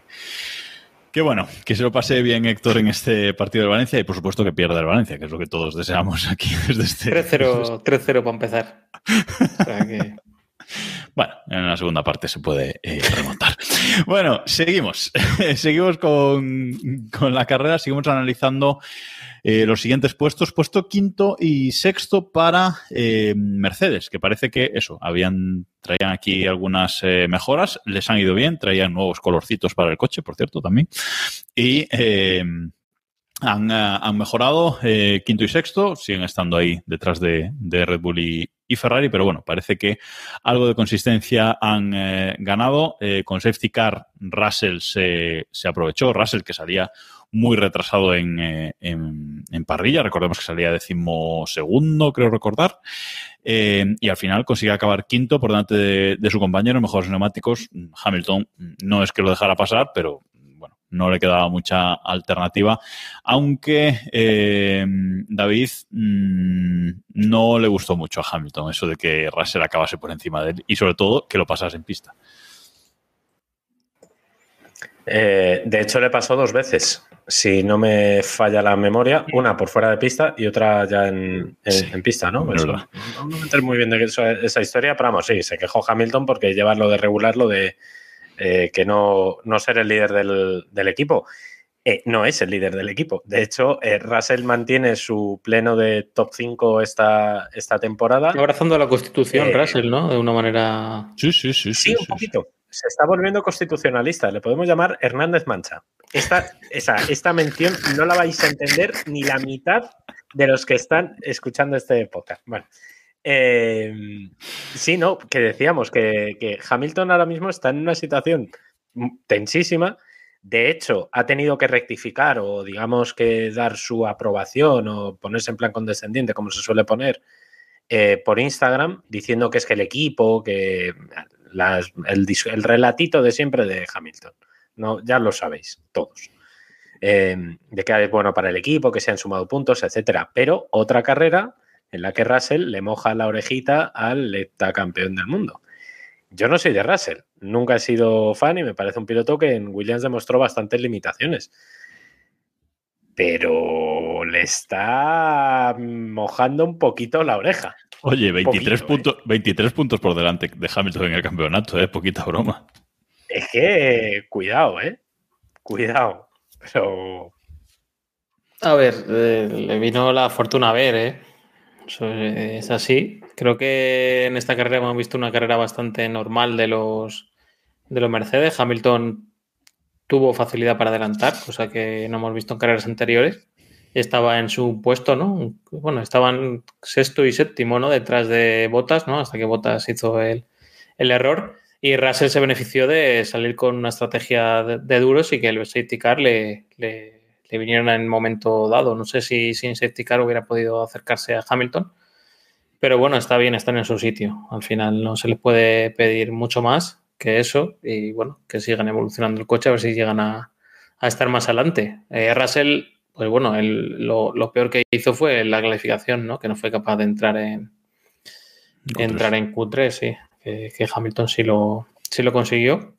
que bueno, que se lo pase bien Héctor en este partido de Valencia y por supuesto que pierda el Valencia, que es lo que todos deseamos aquí desde este. 3-0 3-0 para empezar. O sea que- Bueno, en la segunda parte se puede eh, remontar. Bueno, seguimos. seguimos con, con la carrera, seguimos analizando eh, los siguientes puestos. Puesto quinto y sexto para eh, Mercedes, que parece que eso, habían traían aquí algunas eh, mejoras, les han ido bien, traían nuevos colorcitos para el coche, por cierto, también. Y eh, han, eh, han mejorado eh, quinto y sexto, siguen estando ahí detrás de, de Red Bull y, y Ferrari, pero bueno, parece que algo de consistencia han eh, ganado. Eh, con Safety Car, Russell se, se aprovechó. Russell que salía muy retrasado en, eh, en, en parrilla, recordemos que salía decimosegundo, creo recordar, eh, y al final consigue acabar quinto por delante de, de su compañero, mejores neumáticos. Hamilton no es que lo dejara pasar, pero no le quedaba mucha alternativa, aunque eh, David mm, no le gustó mucho a Hamilton eso de que Russell acabase por encima de él y sobre todo que lo pasase en pista. Eh, de hecho, le pasó dos veces, si no me falla la memoria, una por fuera de pista y otra ya en, en- Sí, en pista, ¿no? es Pues, verdad. no me meter muy bien de eso- esa historia, pero vamos, sí, se quejó Hamilton porque lleva lo de regular, lo de eh, que no, no ser el líder del, del equipo. Eh, no es el líder del equipo. De hecho, eh, Russell mantiene su pleno de top 5 esta, esta temporada. Abrazando la constitución, Eh, Russell, ¿no? De una manera. Sí, sí, sí. Sí, un poquito. Se está volviendo constitucionalista. Le podemos llamar Hernández Mancha. Esta, esa, esta mención no la vais a entender ni la mitad de los que están escuchando este podcast. Bueno. Eh, sí, no, que decíamos que, que Hamilton ahora mismo está en una situación tensísima. De hecho, ha tenido que rectificar o digamos que dar su aprobación o ponerse en plan condescendiente, como se suele poner, eh, por Instagram, diciendo que es que el equipo, que las- el, relatito de siempre de Hamilton. No, ya lo sabéis, todos. Eh, de que es bueno para el equipo, que se han sumado puntos, etcétera. Pero otra carrera en la que Russell le moja la orejita al heptacampeón del mundo. Yo no soy de Russell, nunca he sido fan y me parece un piloto que en Williams demostró bastantes limitaciones. Pero le está mojando un poquito la oreja. Oye, 23, Poquito, puntos, 23 puntos por delante de Hamilton en el campeonato, ¿eh? Poquita broma. Es que, cuidado, ¿eh? Cuidado. Pero A ver, eh, le vino la fortuna a ver, ¿eh? Es así. Creo que en esta carrera hemos visto una carrera bastante normal de los, de los Mercedes. Hamilton tuvo facilidad para adelantar, cosa que no hemos visto en carreras anteriores. Estaba en su puesto, ¿no? Bueno, estaban sexto y séptimo, ¿no? Detrás de Botas, ¿no? Hasta que Botas hizo el, el error. Y Russell se benefició de salir con una estrategia de, duros y que el safety car le, le vinieron en momento dado. No sé si sin safety car hubiera podido acercarse a Hamilton. Pero bueno, está bien, están en su sitio. Al final no se les puede pedir mucho más que eso y bueno, que sigan evolucionando el coche a ver si llegan a, estar más adelante. Eh, Russell, pues bueno, lo, peor que hizo fue la clasificación, ¿no? Que no fue capaz de entrar en, entrar en Q3, sí. Que, Hamilton sí lo, sí lo consiguió.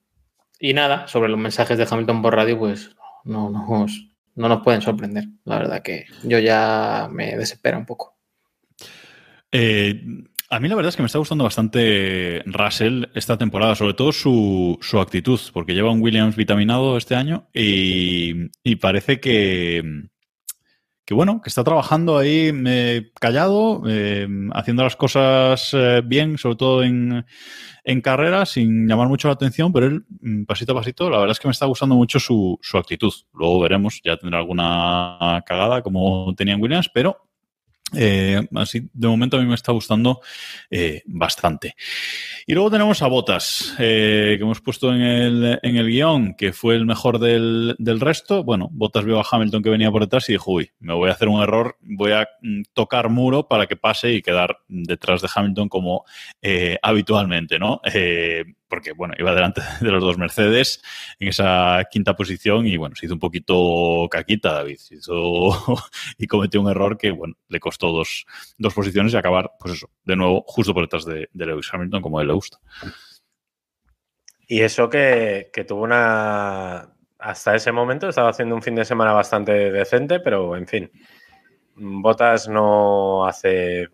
Y nada, sobre los mensajes de Hamilton por radio, pues no, no, no nos pueden sorprender. La verdad que yo ya me desespera un poco. Eh, a mí la verdad es que me está gustando bastante Russell esta temporada, sobre todo su, su actitud, porque lleva un Williams vitaminado este año y, parece que, que, bueno, que está trabajando ahí eh, callado, eh, haciendo las cosas bien, sobre todo en, en carrera, sin llamar mucho la atención, pero él, mm, pasito a pasito, la verdad es que me está gustando mucho su, su actitud. Luego veremos, ya tendrá alguna cagada como tenía en Williams, pero eh, así, de momento a mí me está gustando eh, bastante. Y luego tenemos a Botas, eh, que hemos puesto en el, en el guion, que fue el mejor del, del, resto. Bueno, Botas vio a Hamilton que venía por detrás y dijo, uy, me voy a hacer un error, voy a mm, tocar muro para que pase y quedar detrás de Hamilton como habitualmente, ¿no? Porque bueno, iba delante de los dos Mercedes en esa quinta posición y bueno, se hizo un poquito caquita David hizo, y cometió un error que bueno, le costó dos, dos posiciones y acabar, pues eso, de nuevo, justo por detrás de, Lewis Hamilton, como a él le gusta. Y eso que, que tuvo una... Hasta ese momento estaba haciendo un fin de semana bastante decente, pero en fin, Botas no hace...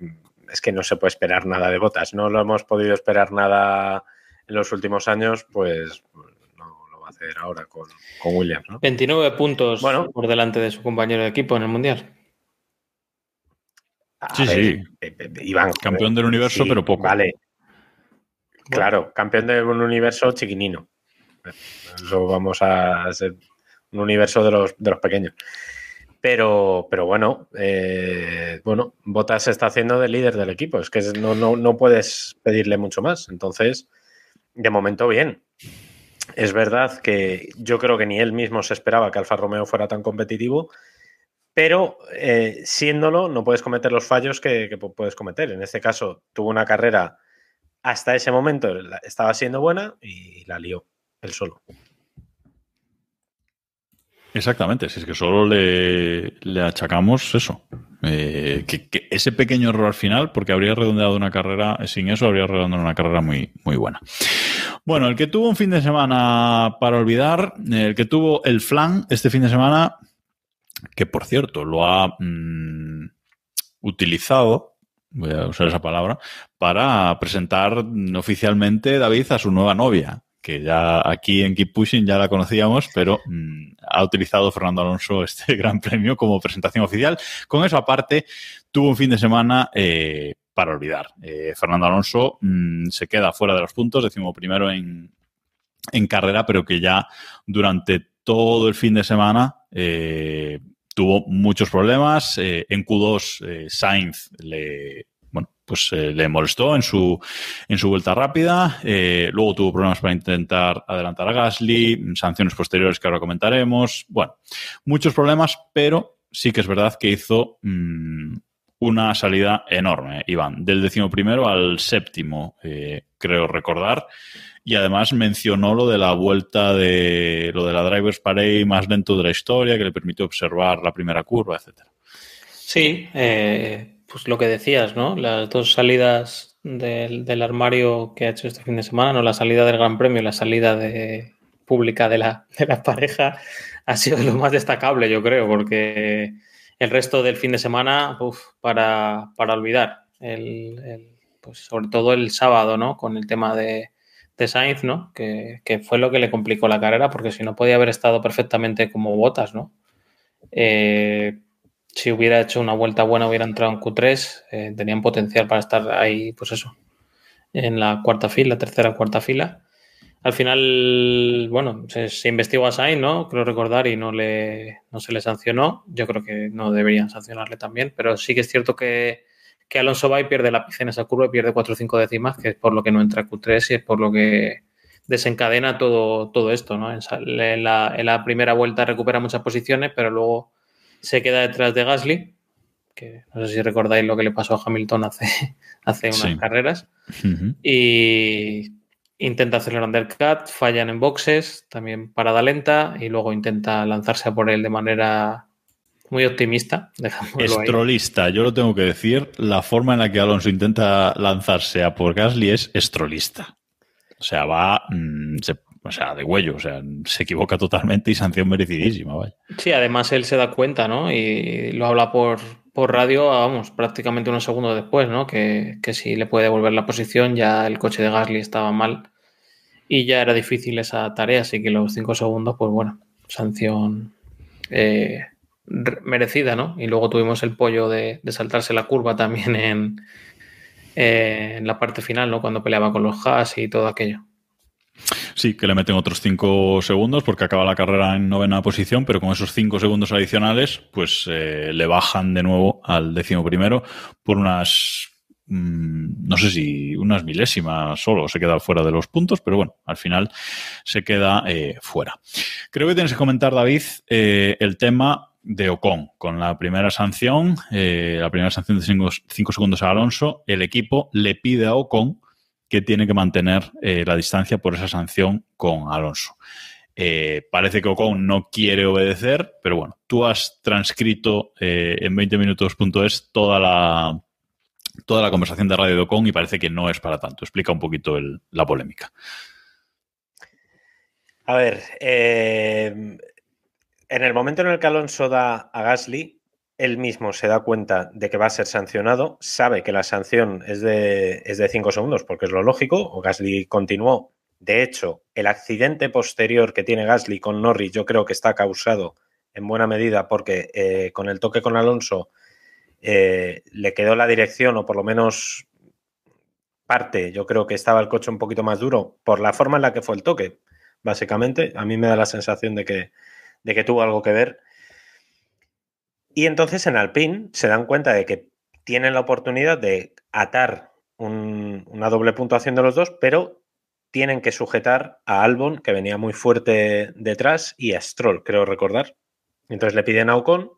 Es que no se puede esperar nada de Botas, no lo hemos podido esperar nada en los últimos años, pues no lo va a hacer ahora con, Williams. 29 puntos bueno, por delante de su compañero de equipo en el Mundial. sí, sí. Iván, campeón del universo, pero poco. Vale. Claro, campeón de un universo chiquinino. Eso vamos a ser un universo de los, de los pequeños. Pero, pero bueno, eh, bueno, Botas se está haciendo de líder del equipo. Es que no, no, no puedes pedirle mucho más. Entonces, de momento bien. Es verdad que yo creo que ni él mismo se esperaba que Alfa Romeo fuera tan competitivo, pero eh, siéndolo no puedes cometer los fallos que, puedes cometer. En este caso tuvo una carrera hasta ese momento, estaba siendo buena y la lió él solo. Exactamente, si es que solo le, achacamos eso. Eh, que, ese pequeño error al final, porque habría redondeado una carrera, sin eso habría redondeado una carrera muy, muy buena. Bueno, el que tuvo un fin de semana para olvidar, el que tuvo el flan este fin de semana, que por cierto lo ha mm, utilizado, voy a usar esa palabra, para presentar oficialmente David a su nueva novia que ya aquí en Keep Pushing ya la conocíamos, pero mm, ha utilizado Fernando Alonso este gran premio como presentación oficial. Con eso aparte, tuvo un fin de semana eh, para olvidar. Eh, Fernando Alonso mm, se queda fuera de los puntos, decimos primero en, en, carrera, pero que ya durante todo el fin de semana eh, tuvo muchos problemas. en Q2, Sainz le pues eh, le molestó en su, en su vuelta rápida. Eh, luego tuvo problemas para intentar adelantar a Gasly, sanciones posteriores que ahora comentaremos. Bueno, muchos problemas, pero sí que es verdad que hizo mm, una salida enorme, Iván, del décimo primero al séptimo, eh, creo recordar. Y además mencionó lo de la vuelta de lo de la Drivers Parade más lento de la historia, que le permitió observar la primera curva, etcétera. Sí, eh, pues lo que decías, ¿no? Las dos salidas del, armario que ha hecho este fin de semana, ¿no? La salida del Gran Premio la salida de, pública de la, de la pareja ha sido lo más destacable, yo creo, porque el resto del fin de semana, uf, para, para olvidar. El, pues sobre todo el sábado, ¿no? Con el tema de, de Sainz, ¿no? Que, que, fue lo que le complicó la carrera, porque si no podía haber estado perfectamente como botas, ¿no? Eh, si hubiera hecho una vuelta buena, hubiera entrado en Q3, eh, tenían potencial para estar ahí, pues eso, en la cuarta fila, tercera, cuarta fila. Al final, bueno, se, investigó a Sainz, ¿no? Creo recordar, y no, le, no se le sancionó. Yo creo que no deberían sancionarle también, pero sí que es cierto que, que Alonso va y pierde la pizza en esa curva y pierde 4 o 5 décimas, que es por lo que no entra Q3 y es por lo que desencadena todo, todo esto, ¿no? En la, en la primera vuelta recupera muchas posiciones, pero luego se queda detrás de Gasly, que no sé si recordáis lo que le pasó a Hamilton hace, hace unas carreras. Y intenta hacer el undercut, fallan en boxes, también parada lenta, y luego intenta lanzarse a por él de manera muy optimista. Estrolista, yo lo tengo que decir, la forma en la que Alonso intenta lanzarse a por Gasly es estrolista. O sea, va, mm, o sea, de huello, o sea, se equivoca totalmente y sanción merecidísima, vaya. Sí, además él se da cuenta, ¿no? Y lo habla por, por radio, vamos, prácticamente unos segundos después, ¿no? Que, que si le puede devolver la posición, ya el coche de Gasly estaba mal y ya era difícil esa tarea, así que los cinco segundos, pues bueno, sanción eh, merecida, ¿no? Y luego tuvimos el pollo de, saltarse la curva también en, en la parte final, ¿no? Cuando peleaba con los Haas y todo aquello. Sí, que le meten otros cinco segundos porque acaba la carrera en novena posición, pero con esos cinco segundos adicionales, pues eh, le bajan de nuevo al décimo primero por unas, mm, no sé si unas milésimas solo, se queda fuera de los puntos, pero bueno, al final se queda eh, fuera. Creo que tienes que comentar, David, eh, el tema de Ocon, con la primera sanción, la primera sanción de cinco segundos a Alonso, el equipo le pide a Ocon que tiene que mantener eh, la distancia por esa sanción con Alonso. Eh, parece que Ocon no quiere obedecer, pero bueno, tú has transcrito eh, en 20 minutos.es toda la, toda la conversación de radio de Ocon y parece que no es para tanto. Explica un poquito la polémica. A ver, en el momento en el que Alonso da a Gasly, él mismo se da cuenta de que va a ser sancionado, sabe que la sanción es de, es de cinco segundos, porque es lo lógico, o Gasly continuó. De hecho, el accidente posterior que tiene Gasly con Norris yo creo que está causado en buena medida porque eh, con el toque con Alonso eh, le quedó la dirección, o por lo menos parte, yo creo que estaba el coche un poquito más duro por la forma en la que fue el toque, básicamente. A mí me da la sensación de que, de que tuvo algo que ver. Y entonces en Alpine se dan cuenta de que tienen la oportunidad de atar una doble puntuación de los dos, pero tienen que sujetar a Albon, que venía muy fuerte detrás, y a Stroll, creo recordar. Entonces le piden a Ocon,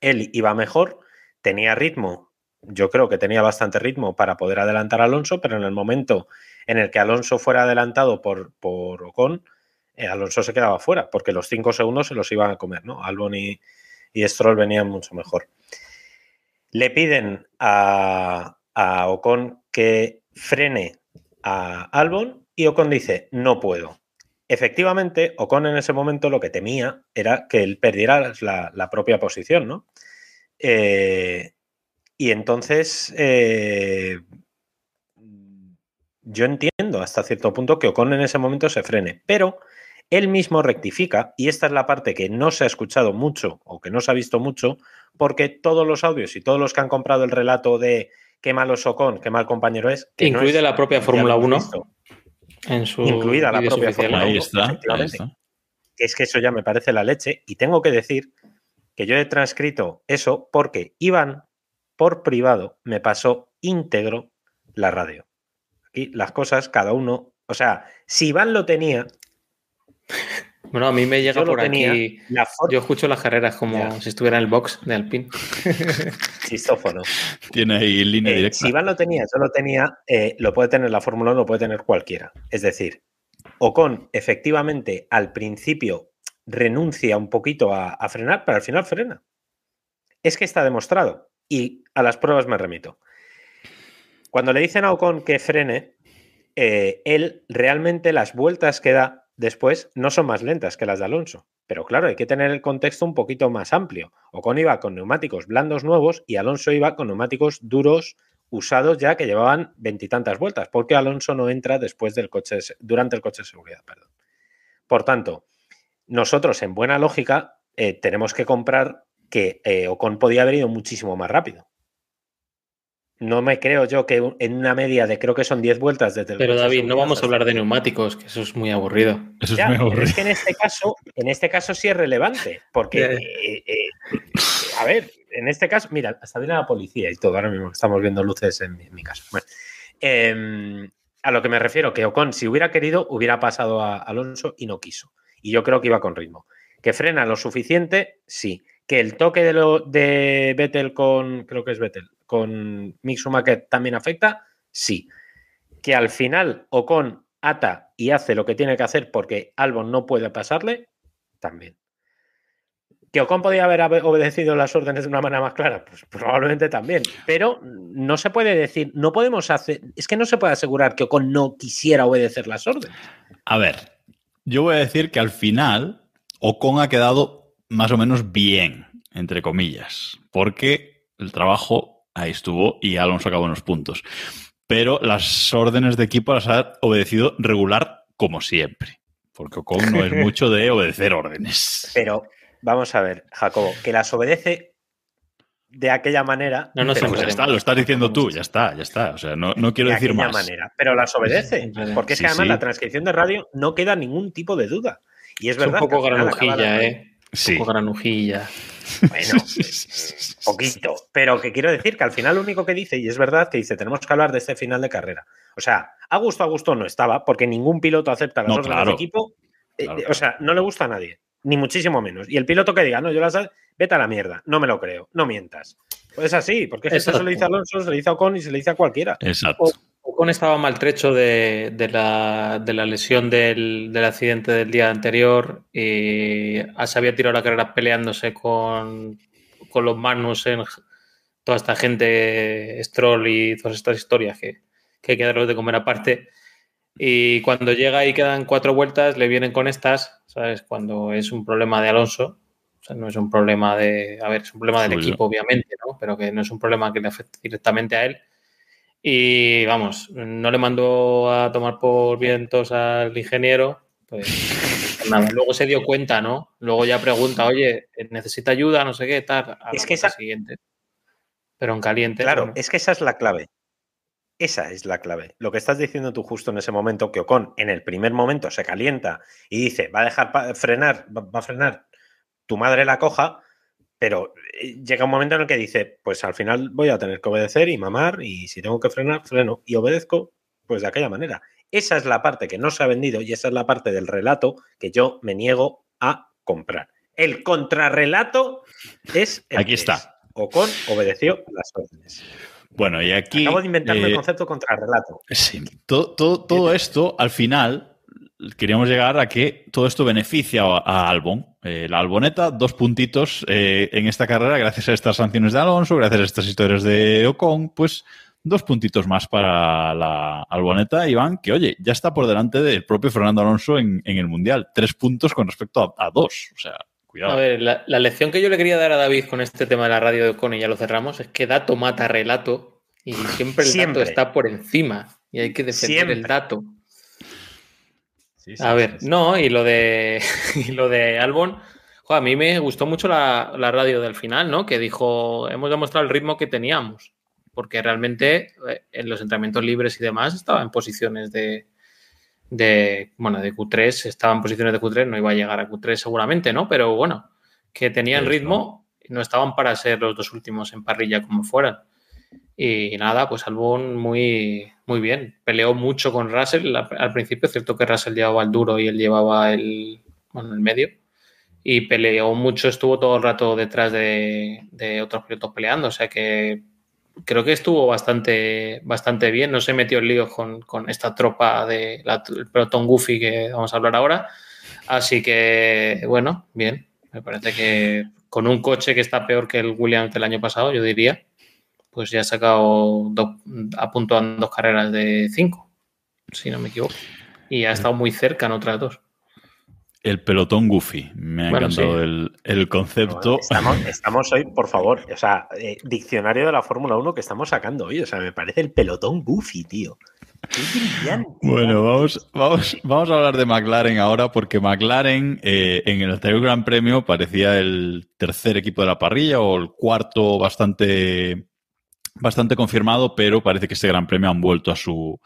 él iba mejor, tenía ritmo, yo creo que tenía bastante ritmo para poder adelantar a Alonso, pero en el momento en el que Alonso fuera adelantado por, por Ocon, eh, Alonso se quedaba fuera, porque los cinco segundos se los iban a comer, ¿no? Albon y, y Stroll venía mucho mejor. Le piden a, Ocon que frene a Albon y Ocon dice, no puedo. Efectivamente, Ocon en ese momento lo que temía era que él perdiera la, propia posición, ¿no? Eh, y entonces eh, yo entiendo hasta cierto punto que Ocon en ese momento se frene, pero él mismo rectifica, y esta es la parte que no se ha escuchado mucho o que no se ha visto mucho, porque todos los audios y todos los que han comprado el relato de qué malo Socón, qué mal compañero es. Que Incluida la propia Fórmula 1. En su Incluida la propia Fórmula 1. Ahí está, Es que eso ya me parece la leche. Y tengo que decir que yo he transcrito eso porque Iván, por privado, me pasó íntegro la radio. Aquí las cosas, cada uno. O sea, si Iván lo tenía, bueno, a mí me llega por aquí. yo escucho las carreras como si estuviera en el box de Alpine. Chistófono. Tiene ahí línea eh, directa. Si Iván lo tenía, yo lo tenía, eh, lo puede tener la Fórmula 1, lo puede tener cualquiera. Es decir, Ocon efectivamente al principio renuncia un poquito a, frenar, pero al final frena. Es que está demostrado. Y a las pruebas me remito. Cuando le dicen a Ocon que frene, eh, él realmente las vueltas que da después no son más lentas que las de Alonso. Pero claro, hay que tener el contexto un poquito más amplio. Ocon iba con neumáticos blandos nuevos y Alonso iba con neumáticos duros usados ya que llevaban veintitantas vueltas, porque Alonso no entra después del coche durante el coche de seguridad. Perdón. Por tanto, nosotros en buena lógica eh, tenemos que comprar que eh, Ocon podía haber ido muchísimo más rápido no me creo yo que en una media de creo que son 10 vueltas desde el Pero David, no vamos a hablar de neumáticos, que eso es muy aburrido. Eso es muy aburrido. Es que en este caso, en este caso sí es relevante, porque eh, eh, a ver, en este caso, mira, hasta viene la policía y todo, ahora mismo estamos viendo luces en mi, caso. Bueno, em, a lo que me refiero, que Ocon, si hubiera querido, hubiera pasado a Alonso y no quiso. Y yo creo que iba con ritmo. Que frena lo suficiente, sí. Que el toque de, lo, de Vettel con, creo que es Vettel, con Mick Schumacher también afecta, sí. Que al final Ocon ata y hace lo que tiene que hacer porque Albon no puede pasarle, también. ¿Que Ocon podía haber obedecido las órdenes de una manera más clara? Pues probablemente también. Pero no se puede decir, no podemos hacer, es que no se puede asegurar que Ocon no quisiera obedecer las órdenes. A ver, yo voy a decir que al final Ocon ha quedado más o menos bien, entre comillas, porque el trabajo ahí estuvo y Alonso acabó unos puntos. Pero las órdenes de equipo las ha obedecido regular como siempre. Porque Ocon no es mucho de obedecer órdenes. Pero Vamos a ver, Jacobo, que las obedece de aquella manera. No, no, pues ya está, lo estás diciendo tú, ya está, ya está. O sea, no, no quiero decir más. manera, pero las obedece. Porque es que además la transcripción de radio no queda ningún tipo de duda. Y es, verdad. Un poco granujilla, ¿eh? Sí. Un poco granujilla. Bueno, poquito. Pero que quiero decir que al final lo único que dice, y es verdad, que dice, tenemos que hablar de este final de carrera. O sea, a gusto, a gusto no estaba, porque ningún piloto acepta las órdenes del equipo. Eh, o sea, no le gusta a nadie ni muchísimo menos. Y el piloto que diga, no, yo las vete a la mierda, no me lo creo, no mientas. Pues es así, porque eso se lo dice a Alonso, se le dice a Ocon y se le dice a cualquiera. Exacto. Ocon estaba maltrecho de, de, la, de la, lesión del, del, accidente del día anterior y se había tirado la carrera peleándose con, con los Magnus en toda esta gente, Stroll y todas estas historias que, que hay que darles de comer aparte. Y cuando llega y quedan cuatro vueltas, le vienen con estas, ¿sabes? Cuando es un problema de Alonso, o sea, no es un problema de. A ver, es un problema del equipo, obviamente, ¿no? Pero que no es un problema que le afecte directamente a él. Y vamos, no le mandó a tomar por vientos al ingeniero, pues nada, luego se dio cuenta, ¿no? Luego ya pregunta, oye, necesita ayuda, no sé qué, tal. es que esa... siguiente. Pero en caliente. Claro, es que esa es la clave. Esa es la clave. Lo que estás diciendo tú justo en ese momento, que Ocon en el primer momento se calienta y dice, va a dejar frenar, va a frenar, tu madre la coja, pero eh, llega un momento en el que dice, pues al final voy a tener que obedecer y mamar y si tengo que frenar, freno y obedezco, pues de aquella manera. Esa es la parte que no se ha vendido y esa es la parte del relato que yo me niego a comprar. El contrarrelato es... Aquí está. Ocon obedeció las órdenes. Bueno, y aquí. Acabo de inventarme el eh, concepto contra relato. Sí, todo, todo, esto, al final, queríamos llegar a que todo esto beneficia a, Albon. Eh, la Alboneta, dos puntitos eh, en esta carrera, gracias a estas sanciones de Alonso, gracias a estas historias de Ocon, pues dos puntitos más para la Alboneta, Iván, que oye, ya está por delante del propio Fernando Alonso en, el Mundial. Tres puntos con respecto a, dos. O sea, cuidado. A ver, la, lección que yo le quería dar a David con este tema de la radio de Ocon, y ya lo cerramos, es que dato mata relato y siempre el dato está por encima y hay que defender el dato. A ver, no, y lo de, lo de Albon, a mí me gustó mucho la, radio del final, ¿no? Que dijo, hemos demostrado el ritmo que teníamos, porque realmente eh, en los entrenamientos libres y demás estaba en posiciones de, de, bueno, de Q3, estaba en posiciones de Q3, no iba a llegar a Q3 seguramente, ¿no? Pero bueno, que tenían ritmo, no estaban para ser los dos últimos en parrilla como fueran. Y nada, pues Albon muy, muy bien. Peleó mucho con Russell al principio, cierto que Russell llevaba el duro y él llevaba el, bueno, el medio. Y peleó mucho, estuvo todo el rato detrás de, otros pilotos peleando. O sea que creo que estuvo bastante, bastante bien. No se metió en lío con, esta tropa de la, el pelotón Goofy que vamos a hablar ahora. Así que, bueno, bien. Me parece que con un coche que está peor que el Williams del año pasado, yo diría, pues ya ha sacado en dos carreras de cinco, si no me equivoco. Y ha estado muy cerca en otras dos. El pelotón Goofy. Me ha encantado el, concepto. estamos, hoy, por favor, o sea, eh, diccionario de la Fórmula 1 que estamos sacando hoy. O sea, me parece el pelotón Goofy, tío. Bueno, vamos, vamos, vamos a hablar de McLaren ahora, porque McLaren eh, en el anterior Gran Premio parecía el tercer equipo de la parrilla o el cuarto bastante bastante confirmado, pero parece que este Gran Premio han vuelto a su,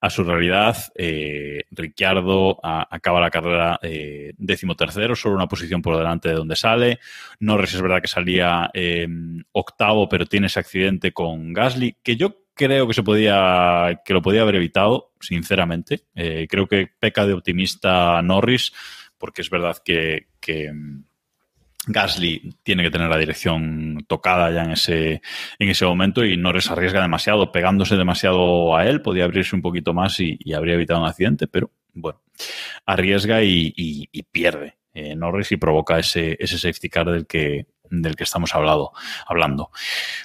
a su realidad. Eh, Ricciardo acaba la carrera eh, décimo tercero, solo una posición por delante de donde sale. Norris es verdad que salía em, octavo, pero tiene ese accidente con Gasly, que yo creo que se podía, que lo podía haber evitado, sinceramente. Eh, creo que peca de optimista Norris, porque es verdad que, mm, Gasly tiene que tener la dirección tocada ya en ese, en ese momento y Norris arriesga demasiado, pegándose demasiado a él, podía abrirse un poquito más y, y habría evitado un accidente, pero bueno, arriesga y, y, y pierde eh, Norris y provoca ese, ese safety car del que, del que estamos hablado, hablando.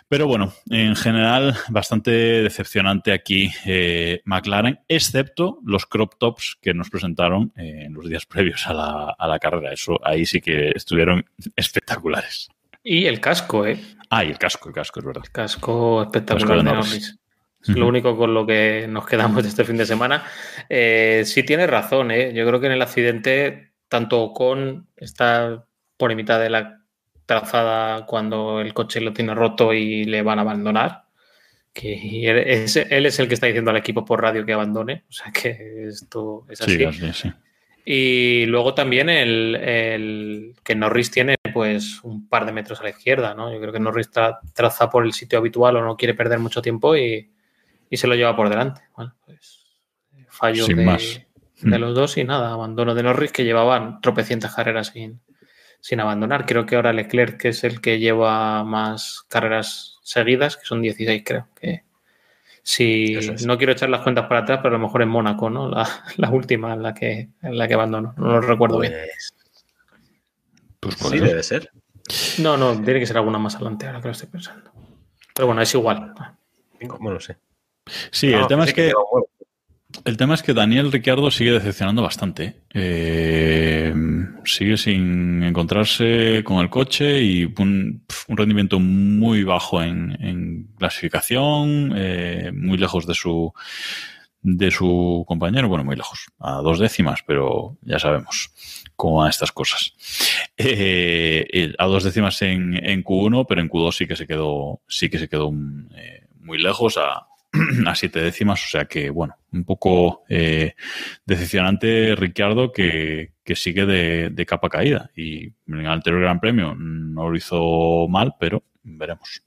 Pero bueno, en general, bastante decepcionante aquí eh, McLaren, excepto los crop tops que nos presentaron eh, en los días previos a la, a la, carrera. Eso ahí sí que estuvieron espectaculares. Y el casco, ¿eh? Ah, y el casco, el casco, es verdad. El casco espectacular el casco de Norris. Norris. Es lo único con lo que nos quedamos de este fin de semana. Eh, sí tienes razón, ¿eh? Yo creo que en el accidente, tanto con está por mitad de la trazada cuando el coche lo tiene roto y le van a abandonar. Que él es, él es el que está diciendo al equipo por radio que abandone. O sea que esto es así. Sí, así, sí. Y luego también el, el, que Norris tiene pues un par de metros a la izquierda, ¿no? Yo creo que Norris tra traza por el sitio habitual o no quiere perder mucho tiempo y, y se lo lleva por delante. Bueno, pues fallo Sin de, más. de, los dos y nada, abandono de Norris que llevaban tropecientas carreras sin, sin abandonar. Creo que ahora Leclerc, que es el que lleva más carreras seguidas, que son 16 creo, que si es. no quiero echar las cuentas para atrás, pero a lo mejor en Mónaco, ¿no? La, la última en la que en la que abandono, no lo recuerdo pues, bien. Pues sí, eso. debe ser. No, no, tiene que ser alguna más adelante, ahora que lo estoy pensando. Pero bueno, es igual. ¿Cómo lo sé? Sí, no, el tema es que, el tema es que Daniel Ricciardo sigue decepcionando bastante. Eh, sigue sin encontrarse con el coche y un, rendimiento muy bajo en, clasificación, eh, muy lejos de su de su compañero, bueno, muy lejos, a dos décimas, pero ya sabemos cómo van estas cosas. Eh, a dos décimas en, en, Q1, pero en Q2 sí que se quedó, sí que se quedó muy lejos a, a siete décimas, o sea que, bueno, un poco eh, decepcionante Ricciardo que, que sigue de, de, capa caída. Y en el anterior Gran Premio no lo hizo mal, pero veremos.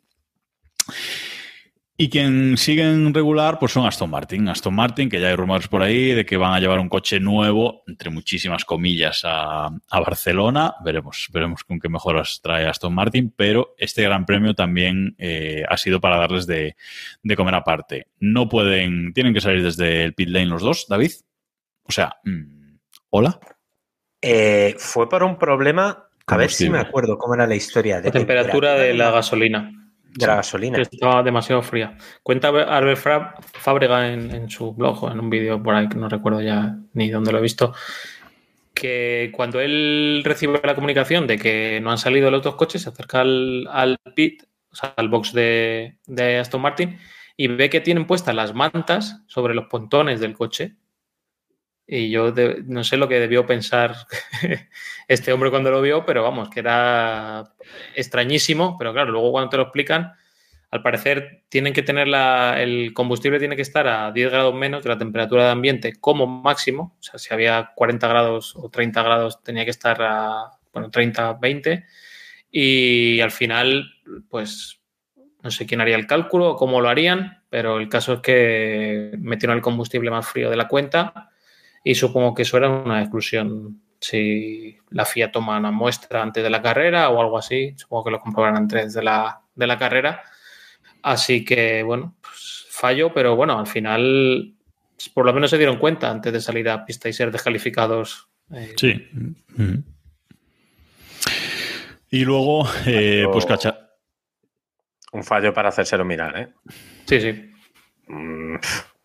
Y quien sigue en regular, pues son Aston Martin. Aston Martin, que ya hay rumores por ahí de que van a llevar un coche nuevo, entre muchísimas comillas, a, a Barcelona. Veremos, veremos con qué mejoras trae Aston Martin, pero este gran premio también eh, ha sido para darles de, de, comer aparte. No pueden, tienen que salir desde el pit lane los dos, David. O sea, mmm, ¿hola? Eh, fue por un problema, a ver si me acuerdo cómo era la historia. De la temperatura, temperatura de la gasolina de la gasolina. Que estaba demasiado fría. Cuenta Albert Fábrega en, en, su blog o en un vídeo por ahí que no recuerdo ya ni dónde lo he visto, que cuando él recibe la comunicación de que no han salido los otros coches, se acerca al, al pit, o sea, al box de, de, Aston Martin, y ve que tienen puestas las mantas sobre los pontones del coche. Y yo no sé lo que debió pensar este hombre cuando lo vio, pero vamos, que era extrañísimo. Pero claro, luego cuando te lo explican, al parecer tienen que tener la, el combustible tiene que estar a 10 grados menos de la temperatura de ambiente como máximo. O sea, si había 40 grados o 30 grados, tenía que estar a bueno, 30, 20. Y al final, pues no sé quién haría el cálculo o cómo lo harían, pero el caso es que metieron el combustible más frío de la cuenta y supongo que eso era una exclusión. Si la FIA toma una muestra antes de la carrera o algo así, supongo que lo comprobarán antes de la, de la carrera. Así que, bueno, pues fallo, pero bueno, al final por lo menos se dieron cuenta antes de salir a pista y ser descalificados. Eh. Sí. Mm -hmm. Y luego, eh, pues cacha. Un fallo para hacérselo mirar, ¿eh? Sí, sí. Mm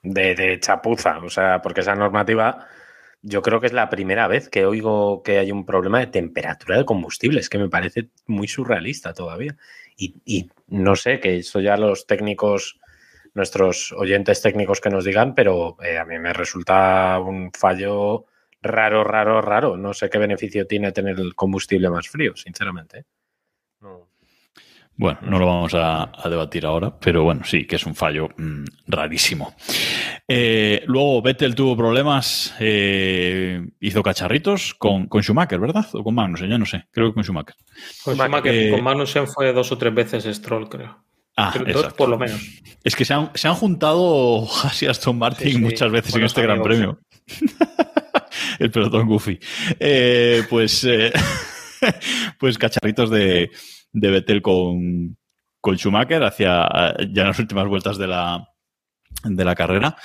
de, chapuza, o sea, porque esa normativa yo creo que es la primera vez que oigo que hay un problema de temperatura de combustible, es que me parece muy surrealista todavía. Y, no sé, que eso ya los técnicos, nuestros oyentes técnicos que nos digan, pero eh, a mí me resulta un fallo raro, raro, raro. No sé qué beneficio tiene tener el combustible más frío, sinceramente. No. Bueno, no lo vamos a, a, debatir ahora, pero bueno, sí, que es un fallo mmm, rarísimo. Eh, luego Vettel tuvo problemas, eh, hizo cacharritos con, con, Schumacher, ¿verdad? O con Magnussen, ya no sé, creo que con Schumacher. Con Schumacher, eh, con Magnussen fue dos o tres veces Stroll, creo. Ah, dos por lo menos. Es que se han, se han juntado Haas y Aston Martin Sí, sí. muchas veces en este Gran. Premio. El pelotón Goofy. Eh, pues, eh, pues cacharritos de, de Vettel con, con Schumacher hacia ya en las últimas vueltas de la, de la carrera.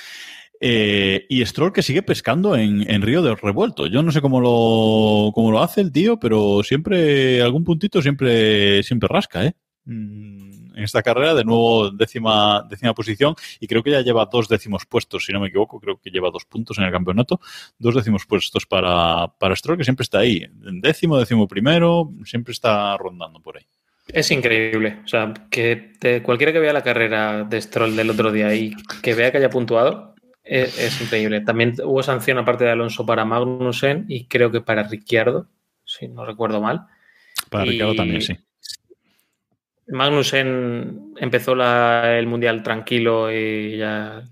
Eh, y Stroll que sigue pescando en, en Río de Revuelto. Yo no sé cómo lo, cómo lo hace el tío, pero siempre, algún puntito siempre, siempre rasca, ¿eh? Mm, En esta carrera, de nuevo décima, décima posición, y creo que ya lleva dos décimos puestos, si no me equivoco, creo que lleva dos puntos en el campeonato, dos décimos puestos para, para Stroll, que siempre está ahí, décimo, décimo primero, siempre está rondando por ahí. Es increíble. O sea, que te- cualquiera que vea la carrera de Stroll del otro día y que vea que haya puntuado, es, es increíble. También hubo sanción aparte de Alonso para Magnussen y creo que para Ricciardo, si no recuerdo mal. Para Y- Ricardo también, sí. Magnussen empezó la- el mundial tranquilo y ya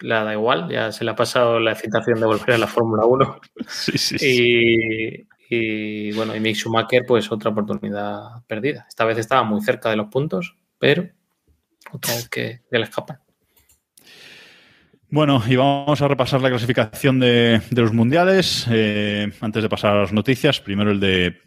le da igual, ya se le ha pasado la excitación de volver a la Fórmula 1. Sí, sí, sí. Y, y, bueno, y Mick Schumacher, pues otra oportunidad perdida. Esta vez estaba muy cerca de los puntos, pero otra vez que, le escapan. Bueno, y vamos a repasar la clasificación de, de los mundiales. Eh, antes de pasar a las noticias, primero el de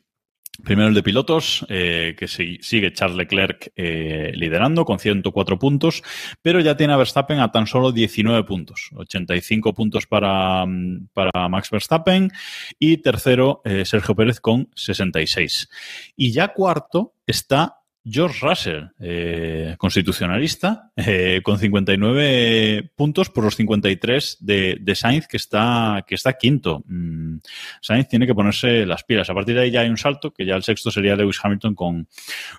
primero el de pilotos, eh, que si- sigue Charles Leclerc eh, liderando con 104 puntos, pero ya tiene a Verstappen a tan solo 19 puntos, 85 puntos para, mm, para Max Verstappen y tercero eh, Sergio Pérez con 66. Y ya cuarto está George Russell, eh, constitucionalista, eh, con 59 puntos por los 53 de, de Sainz, que está, que está quinto. Mm, Sainz tiene que ponerse las pilas. A partir de ahí ya hay un salto, que ya el sexto sería Lewis Hamilton con,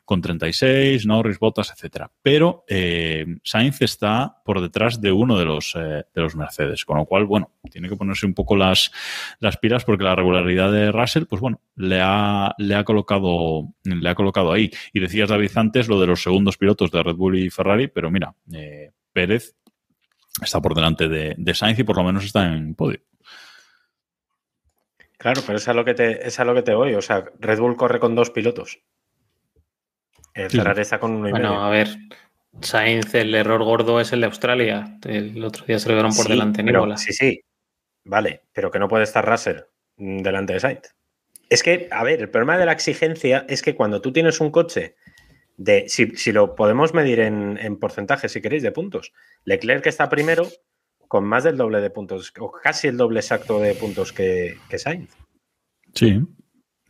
con 36, Norris, Bottas, etcétera. Pero eh, Sainz está por detrás de uno de los, eh, de los Mercedes, con lo cual, bueno, tiene que ponerse un poco las, las pilas porque la regularidad de Russell, pues bueno, le ha, le ha colocado, le ha colocado ahí. Y decías, David, antes lo de los segundos pilotos de Red Bull y Ferrari, pero mira, eh, Pérez está por delante de, de Sainz y por lo menos está en podio. Claro, pero es a lo que te, es a lo que te voy. O sea, Red Bull corre con dos pilotos. El Sí, Ferrari está con uno y Bueno, medio. a ver, Sainz, el error gordo es el de Australia. El otro día se le dieron por Sí, delante en pero-. Sí, sí. Vale, pero que no puede estar Russell mm, delante de Sainz. Es que, a ver, el problema de la exigencia es que cuando tú tienes un coche de. Si, si lo podemos medir en, en porcentaje, si queréis, de puntos. Leclerc que está primero con más del doble de puntos, o casi el doble exacto de puntos que, que Sainz. Sí,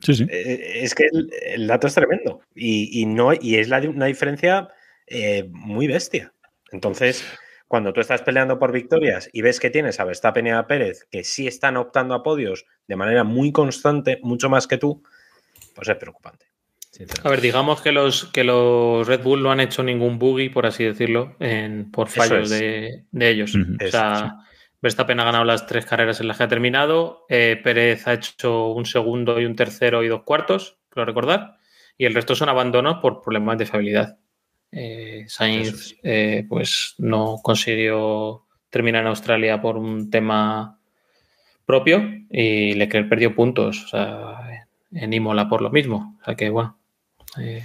sí, sí. Eh, Es que el, el dato es tremendo y, y no, y es la, una diferencia eh, muy bestia. Entonces, cuando tú estás peleando por victorias y ves que tienes a Verstappen y a Pérez que sí están optando a podios de manera muy constante, mucho más que tú, pues es preocupante. A ver, digamos que los, que los Red Bull no han hecho ningún buggy, por así decirlo, en, por fallos es. de, de ellos. O sea, Verstappen ha ganado las tres carreras en las que ha terminado, eh, Pérez ha hecho un segundo y un tercero y dos cuartos, creo recordar, y el resto son abandonos por problemas de fiabilidad. Eh, Sainz es. eh, pues no consiguió terminar en Australia por un tema propio y Leclerc perdió puntos o sea, en Imola por lo mismo. O sea que bueno. Eh,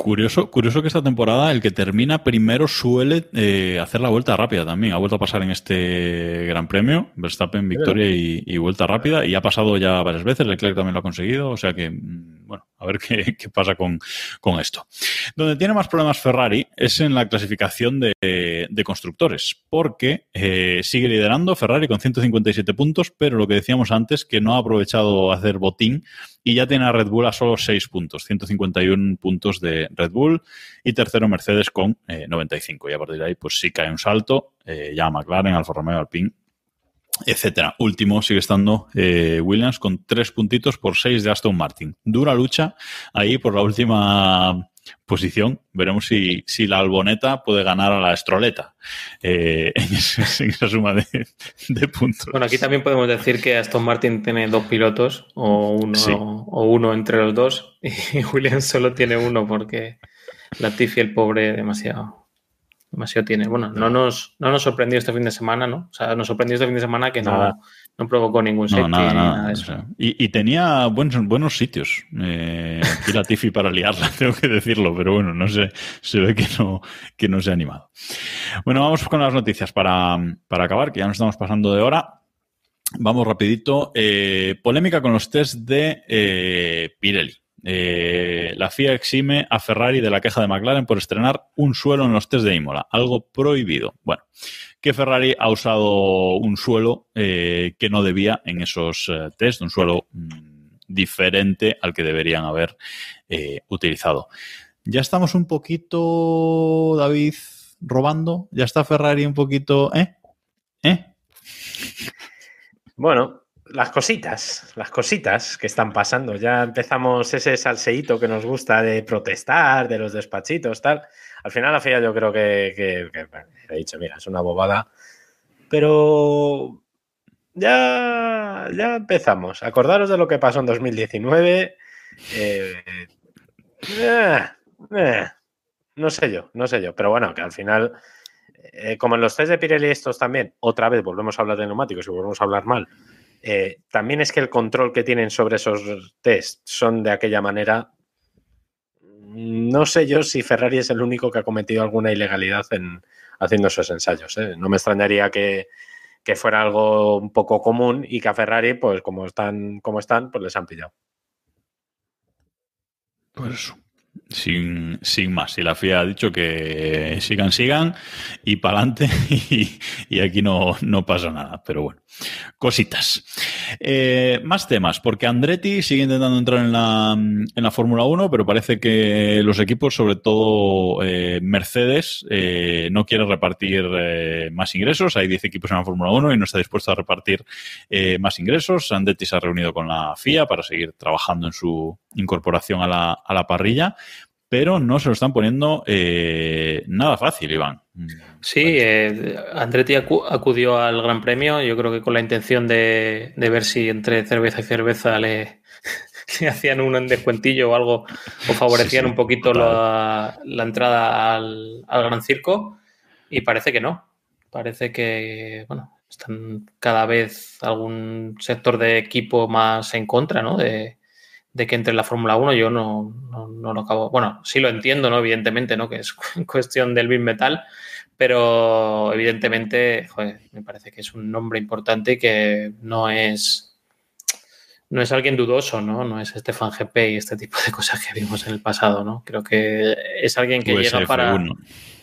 Curioso, curioso que esta temporada el que termina primero suele eh, hacer la vuelta rápida también. Ha vuelto a pasar en este Gran Premio, Verstappen victoria y, y vuelta rápida, y ha pasado ya varias veces, Leclerc también lo ha conseguido, o sea que, mm, bueno, a ver qué, qué pasa con, con esto. Donde tiene más problemas Ferrari es en la clasificación de, de constructores, porque eh, sigue liderando Ferrari con 157 puntos, pero lo que decíamos antes, que no ha aprovechado hacer botín y ya tiene a Red Bull a solo 6 puntos, 151 puntos de Red Bull y tercero Mercedes con eh, 95 y a partir de ahí pues sí cae un salto, eh, ya McLaren, Alfa Romeo, Alpine, etcétera. Último sigue estando eh, Williams con 3 puntitos por 6 de Aston Martin. Dura lucha ahí por la última posición. Veremos si, si la alboneta puede ganar a la estroleta eh, en, esa suma de, de puntos. bueno, aquí también podemos decir que Aston Martin tiene dos pilotos, o uno, Sí. o uno entre los dos, y Williams solo tiene uno porque Latifi, el pobre, demasiado. Demasiado tiene. Bueno, no nos, no nos sorprendió este fin de semana, ¿no? O sea, nos sorprendió este fin de semana que no, Nada. No provocó ningún No, safety nada, ni nada. de o eso. sea, y, y tenía buenos, buenos sitios. Eh, aquí la Tiffy para liarla, tengo que decirlo, pero bueno, no sé, se ve que no, que no se ha animado. Bueno, vamos con las noticias para, para acabar, que ya nos estamos pasando de hora. Vamos rapidito. Eh, polémica con los test de eh, Pirelli. Eh, la FIA exime a Ferrari de la queja de McLaren por estrenar un suelo en los test de Imola, algo prohibido. Bueno, que Ferrari ha usado un suelo eh, que no debía en esos eh, test, un suelo mm, diferente al que deberían haber eh, utilizado. Ya estamos un poquito, David, robando. Ya está Ferrari un poquito, ¿eh? ¿Eh? Bueno, las cositas, las cositas que están pasando. Ya empezamos ese salseíto que nos gusta de protestar, de los despachitos, tal. Al final la FIA yo creo que, que- he dicho, mira, es una bobada. Pero ya, ya empezamos. Acordaros de lo que pasó en 2019. Eh, eh, eh, no sé yo, no sé yo. Pero bueno, que al final, como en los test de Pirelli estos también, otra vez volvemos a hablar de neumáticos y volvemos a hablar mal. también es que el control que tienen sobre esos test son de aquella manera. No sé yo si Ferrari es el único que ha cometido alguna ilegalidad en haciendo esos ensayos. ¿eh? No me extrañaría que, que fuera algo un poco común y que a Ferrari, pues como están, como están, pues les han pillado. Pues. Sin, sin más. Y la FIA ha dicho que sigan, sigan y para adelante y, aquí no, no pasa nada. Pero bueno, cositas. Eh, más temas, porque Andretti sigue intentando entrar en la, en la Fórmula 1, pero parece que los equipos, sobre todo eh, Mercedes, eh, no quiere repartir eh, más ingresos. Hay 10 equipos en la Fórmula 1 y no está dispuesto a repartir más ingresos. Andretti se ha reunido con la FIA para seguir trabajando en su incorporación a la, a la parrilla, pero no se lo están poniendo eh, nada fácil, Iván. Sí, eh, Andretti acu- acudió al Gran Premio, yo creo que con la intención de, de ver si entre cerveza y cerveza le, le hacían un descuentillo o algo, o favorecían Sí, sí, un poquito la, la entrada al, al Gran Circo, y parece que no. Parece que, bueno, están cada vez algún sector de equipo más en contra, ¿no? De, de que entre en la Fórmula 1, yo no, no, no lo acabo. Bueno, sí lo entiendo, ¿no? Evidentemente, ¿no? Que es cuestión del Big Metal, pero evidentemente, joder, me parece que es un nombre importante y que no es. No es alguien dudoso, ¿no? No es Estefan GP y este tipo de cosas que vimos en el pasado, ¿no? Creo que es alguien que llega para, USF1.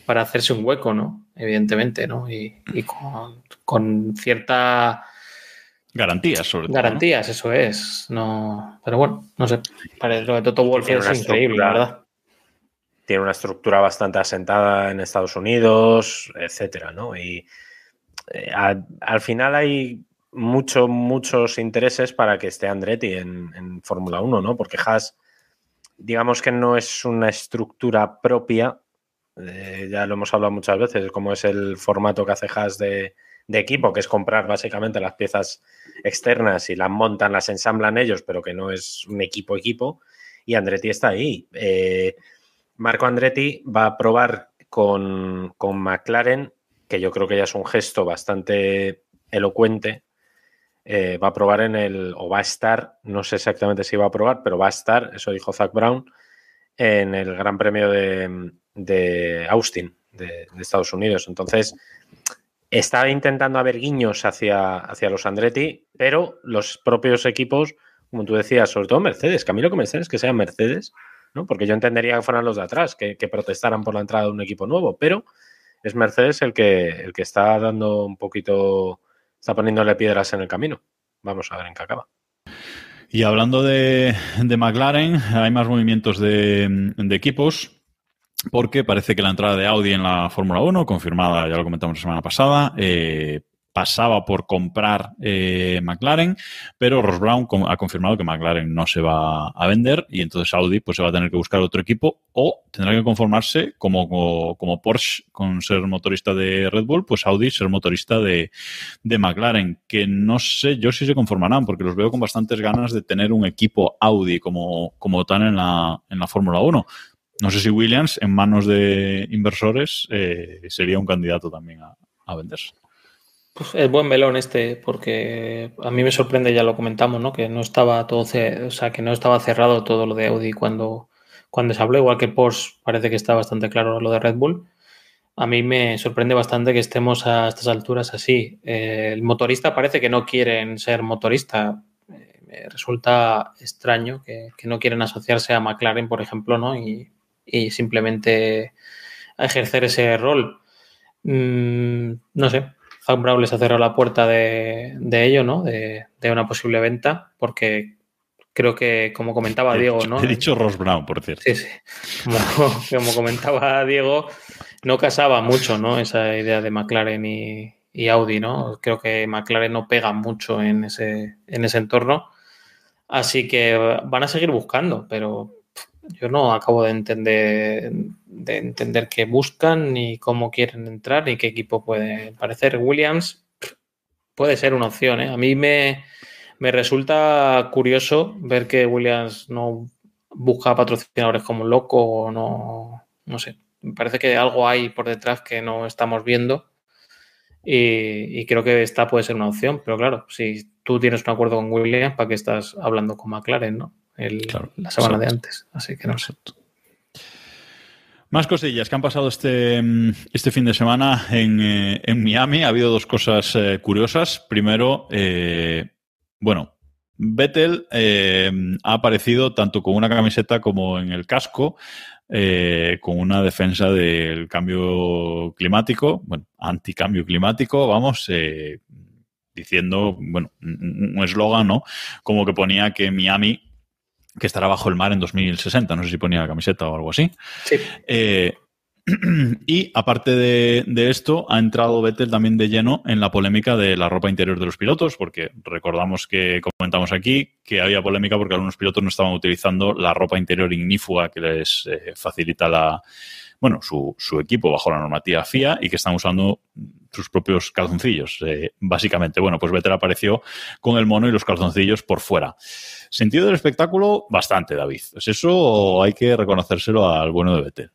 para hacerse un hueco, ¿no? Evidentemente, ¿no? Y, y con, con cierta Garantías, sobre todo. ¿no? Garantías, eso es. No, pero bueno, no sé. Parece lo de Toto Wolff Tiene es increíble, la verdad. Tiene una estructura bastante asentada en Estados Unidos, etcétera, ¿no? Y eh, al, al final hay mucho, muchos intereses para que esté Andretti en, en Fórmula 1, ¿no? Porque Haas, digamos que no es una estructura propia, eh, ya lo hemos hablado muchas veces, como es el formato que hace Haas de, de equipo, que es comprar básicamente las piezas externas y las montan, las ensamblan ellos, pero que no es un equipo equipo, y Andretti está ahí. Eh, Marco Andretti va a probar con, con McLaren, que yo creo que ya es un gesto bastante elocuente, eh, va a probar en el, o va a estar, no sé exactamente si va a probar, pero va a estar, eso dijo Zach Brown, en el Gran Premio de, de Austin, de, de Estados Unidos. Entonces, está intentando haber guiños hacia, hacia los Andretti, pero los propios equipos, como tú decías, sobre todo Mercedes, que a mí lo que me extraña es que sean Mercedes, ¿no? Porque yo entendería que fueran los de atrás, que, que protestaran por la entrada de un equipo nuevo, pero es Mercedes el que, el que está dando un poquito, está poniéndole piedras en el camino. Vamos a ver en qué acaba. Y hablando de, de McLaren, hay más movimientos de, de equipos. Porque parece que la entrada de Audi en la Fórmula 1, confirmada, ya lo comentamos la semana pasada, eh, pasaba por comprar eh, McLaren, pero Ross Brown ha confirmado que McLaren no se va a vender y entonces Audi pues se va a tener que buscar otro equipo o tendrá que conformarse como, como, como Porsche con ser motorista de Red Bull, pues Audi ser motorista de, de McLaren, que no sé yo si se conformarán porque los veo con bastantes ganas de tener un equipo Audi como, como tal en la, en la Fórmula 1. No sé si Williams, en manos de inversores, eh, sería un candidato también a, a venderse. Pues es buen melón este, porque a mí me sorprende, ya lo comentamos, ¿no? Que no estaba todo, o sea, que no estaba cerrado todo lo de Audi cuando, cuando se habló, igual que Porsche parece que está bastante claro lo de Red Bull. A mí me sorprende bastante que estemos a estas alturas así. Eh, el motorista parece que no quieren ser motorista. Eh, me resulta extraño que, no quieren asociarse a McLaren, por ejemplo, ¿no? Y, y simplemente ejercer ese rol. Mm, no sé, Zach Brown les ha cerrado la puerta de, ello, ¿no? De, una posible venta, porque creo que, como comentaba Diego, ¿no? He dicho Ross Brown, por cierto. Sí, sí. Como, comentaba Diego, no casaba mucho, ¿no? Esa idea de McLaren y, Audi, ¿no? Creo que McLaren no pega mucho en ese, en ese entorno. Así que van a seguir buscando, pero yo no acabo de entender, de entender qué buscan, ni cómo quieren entrar, ni qué equipo puede parecer. Williams puede ser una opción. ¿eh? A mí me, resulta curioso ver que Williams no busca patrocinadores como loco o no, no sé. Me parece que algo hay por detrás que no estamos viendo. Y, y, creo que esta puede ser una opción, pero claro, si tú tienes un acuerdo con Williams, ¿para qué estás hablando con McLaren, no? La semana de antes. Así que no sé. Más cosillas que han pasado este, este fin de semana en, eh, Miami. Ha habido dos cosas eh, curiosas. Primero, eh, bueno, Vettel ha aparecido tanto con una camiseta como en el casco, con una defensa del cambio climático, bueno, anticambio climático, vamos, diciendo, bueno, un eslogan, ¿no? Como que ponía que Miami que estará bajo el mar en 2060. No sé si ponía la camiseta o algo así. Sí. Eh, y aparte de, esto, ha entrado Vettel también de lleno en la polémica de la ropa interior de los pilotos, porque recordamos que comentamos aquí que había polémica porque algunos pilotos no estaban utilizando la ropa interior ignífuga que les eh, facilita la, bueno, su, su, equipo bajo la normativa FIA y que están usando sus propios calzoncillos, eh, básicamente. Bueno, pues Vettel apareció con el mono y los calzoncillos por fuera. Sentido del espectáculo, bastante, David. ¿Es eso o hay que reconocérselo al bueno de Vettel?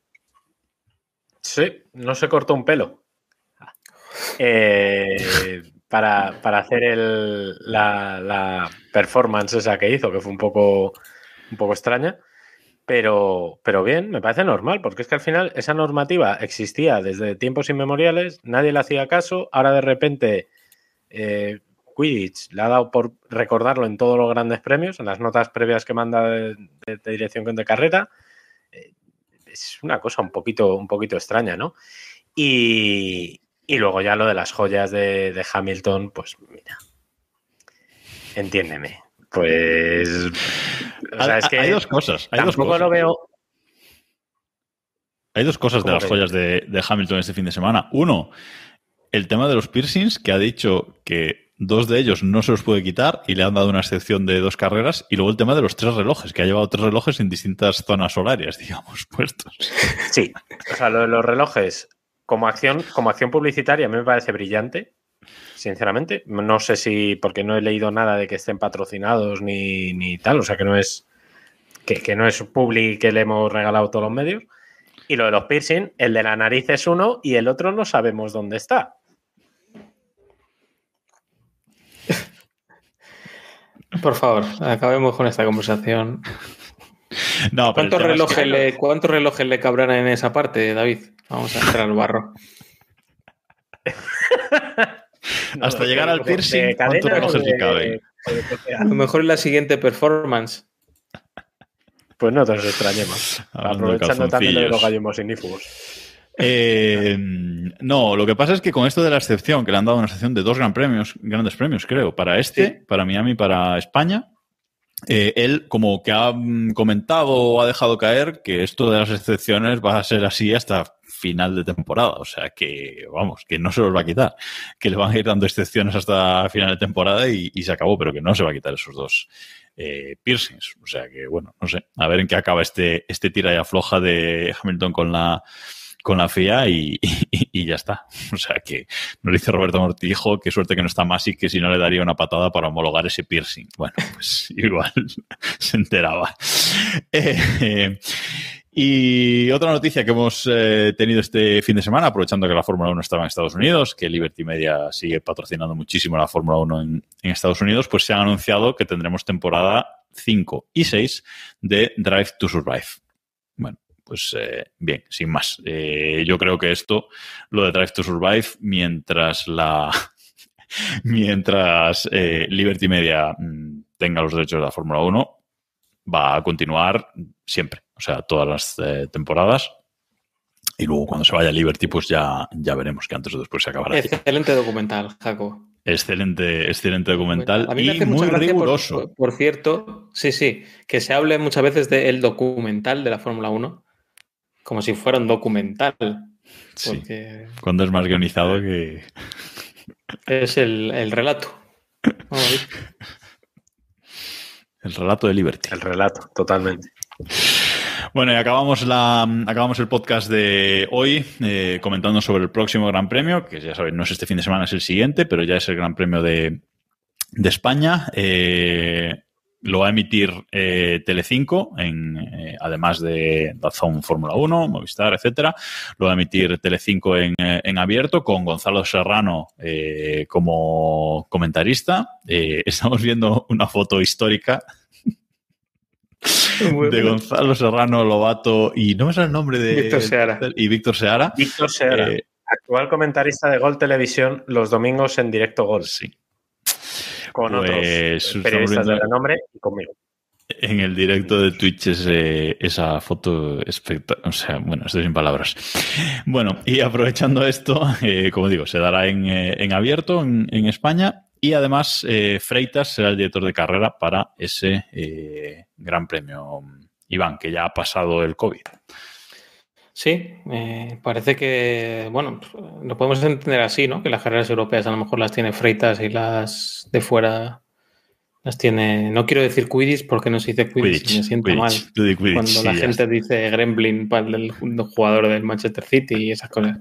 Sí, no se cortó un pelo. Eh, para, hacer el, la, la, performance esa que hizo, que fue un poco, un poco extraña. Pero, pero bien, me parece normal, porque es que al final esa normativa existía desde tiempos inmemoriales, nadie le hacía caso, ahora de repente eh, Quidditch le ha dado por recordarlo en todos los grandes premios, en las notas previas que manda de, dirección de carrera. Eh, es una cosa un poquito, un poquito extraña, ¿no? Y, luego ya lo de las joyas de, Hamilton, pues mira, entiéndeme. Pues. Hay dos cosas. Hay dos cosas. lo veo. Hay dos cosas de las joyas de, de Hamilton este fin de semana. Uno, el tema de los piercings, que ha dicho que Dos de ellos no se los puede quitar y le han dado una excepción de dos carreras. Y luego el tema de los tres relojes, que ha llevado tres relojes en distintas zonas horarias, digamos, puestos. Sí, o sea, lo de los relojes como acción, como acción publicitaria a mí me parece brillante, sinceramente. No sé si, porque no he leído nada de que estén patrocinados ni, ni tal, o sea que no es que, que no es public que le hemos regalado todos los medios. Y lo de los piercing, el de la nariz es uno y el otro no sabemos dónde está. Por favor, acabemos con esta conversación. No, ¿Cuántos, relojes le, ¿Cuántos relojes le cabrán en esa parte, David? Vamos a entrar al barro. Hasta llegar al piercing, ¿cuántos relojes le caben? A lo mejor en la siguiente performance. Pues no te nos extrañemos. Aprovechando también de los gallos ignífugos. Eh, no, lo que pasa es que con esto de la excepción, que le han dado una excepción de dos gran premios, grandes premios, creo, para este, para Miami, para España, eh, él como que ha mm, comentado o ha dejado caer que esto de las excepciones va a ser así hasta final de temporada. O sea que, vamos, que no se los va a quitar. Que le van a ir dando excepciones hasta final de temporada y, se acabó, pero que no se va a quitar esos dos eh, piercings. O sea que, bueno, no sé. A ver en qué acaba este, este tira y afloja de Hamilton con la con la FIA y, ya está. O sea que nos dice Roberto Mortijo, qué suerte que no está más y que si no le daría una patada para homologar ese piercing. Bueno, pues igual se enteraba. Eh, Y otra noticia que hemos eh, tenido este fin de semana, aprovechando que la Fórmula 1 estaba en Estados Unidos, que Liberty Media sigue patrocinando muchísimo la Fórmula 1 en, en, Estados Unidos, pues se ha anunciado que tendremos temporada 5 y 6 de Drive to Survive. Pues eh, bien, sin más. Eh, yo creo que esto, lo de Drive to Survive, mientras la mientras eh, Liberty Media mm, tenga los derechos de la Fórmula 1, va a continuar siempre. O sea, todas las temporadas. Y luego cuando se vaya a Liberty, pues ya, ya veremos que antes o después se acabará. Excelente documental, Jaco. Excelente, excelente documental y muy riguroso. Por, por, cierto, sí, sí, que se hable muchas veces del documental de la Fórmula 1 como si fuera un documental. Porque... Sí, cuando es más guionizado que... Es el, el relato. El relato de Liberty. El relato, totalmente. Bueno, y acabamos, la, acabamos el podcast de hoy eh, comentando sobre el próximo Gran Premio, que ya sabéis, no es este fin de semana, es el siguiente, pero ya es el Gran Premio de, de España. Eh, lo va a emitir eh, Telecinco, en, eh, además de Dazón Fórmula 1, Movistar, etcétera. Lo va a emitir Telecinco en, eh, en abierto con Gonzalo Serrano eh, como comentarista. Eh, estamos viendo una foto histórica de Gonzalo Serrano Lobato y no me sale el nombre de Víctor Seara. y Víctor Seara. Víctor Seara, Eh, actual comentarista de Gol Televisión los domingos en directo Gol. Sí. Con Pues, otros periodistas de renombre y conmigo. En el directo de Twitch ese- esa foto espectacular. O sea, bueno, estoy sin palabras. Bueno, y aprovechando esto, eh, como digo, se dará en, eh, en abierto en, en España y además eh, Freitas será el director de carrera para ese eh, gran premio. Iván, que ya ha pasado el COVID. Sí, eh, parece que, bueno, lo podemos entender así, ¿no? Que las carreras europeas a lo mejor las tiene Freitas y las de fuera las tiene. No quiero decir Quidditch porque no se dice Quidditch, y me siento Quidditch, mal. Quidditch, Cuando la gente dice Gremlin para el jugador del Manchester City y esas cosas.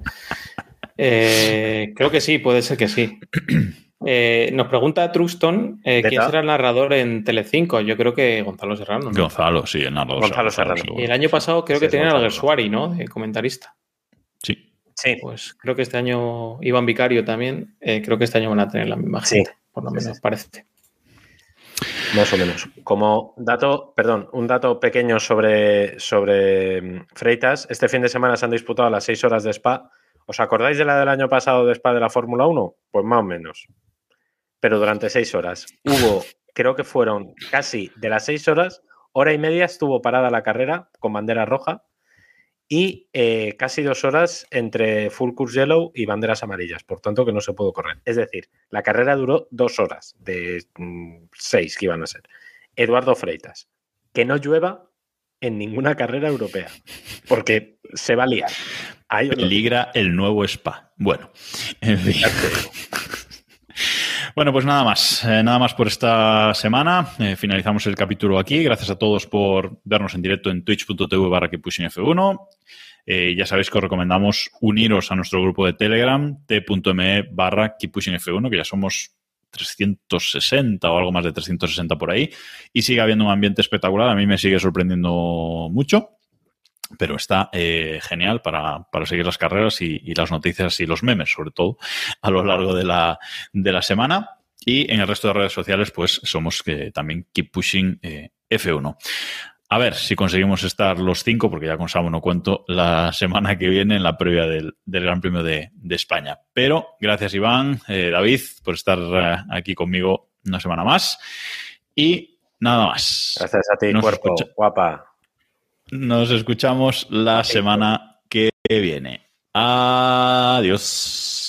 Eh, creo que sí, puede ser que sí. Eh, nos pregunta Truxton eh, quién será el narrador en Telecinco. Yo creo que Gonzalo Serrano. ¿no? Gonzalo, sí, el narrador. Gonzalo Serrano. Y el año pasado creo Sí, que tenían a Gonzalo. Alguersuari, ¿no? De comentarista. Sí. Sí, Pues creo que este año Iván Vicario también. eh, creo que este año van a tener la misma Sí. gente, por lo menos sí. parece. más o menos. Como dato, perdón, un dato pequeño sobre, sobre mm, Freitas. Este fin de semana se han disputado las seis horas de Spa. ¿Os acordáis de la del año pasado de Spa de la Fórmula 1? Pues más o menos. Pero durante seis horas. Hubo, creo que fueron casi de las seis horas, hora y media estuvo parada la carrera con bandera roja y eh, casi dos horas entre full course yellow y banderas amarillas. Por tanto, que no se pudo correr. Es decir, la carrera duró dos horas de mm, seis que iban a ser. Eduardo Freitas, que no llueva en ninguna carrera europea, porque se va a liar. Peligra el nuevo spa. Bueno, en fin. Bueno, pues nada más. Eh, nada más por esta semana. Eh, finalizamos el capítulo aquí. Gracias a todos por vernos en directo en twitch.tv barra F1. Eh, ya sabéis que os recomendamos uniros a nuestro grupo de Telegram, t.me barra F1, que ya somos 360 o algo más de 360 por ahí. Y sigue habiendo un ambiente espectacular. A mí me sigue sorprendiendo mucho pero está eh, genial para, para, seguir las carreras y, y, las noticias y los memes, sobre todo, a lo largo de la, de la semana. Y en el resto de redes sociales, pues somos que también Keep Pushing eh, F1. A ver si conseguimos estar los cinco, porque ya con Samu no cuento, la semana que viene en la previa del, del Gran Premio de, de, España. Pero gracias, Iván, eh, David, por estar eh, aquí conmigo una semana más. Y nada más. Gracias a ti, Nos cuerpo, escucha- guapa. Nos escuchamos la semana que viene. Adiós.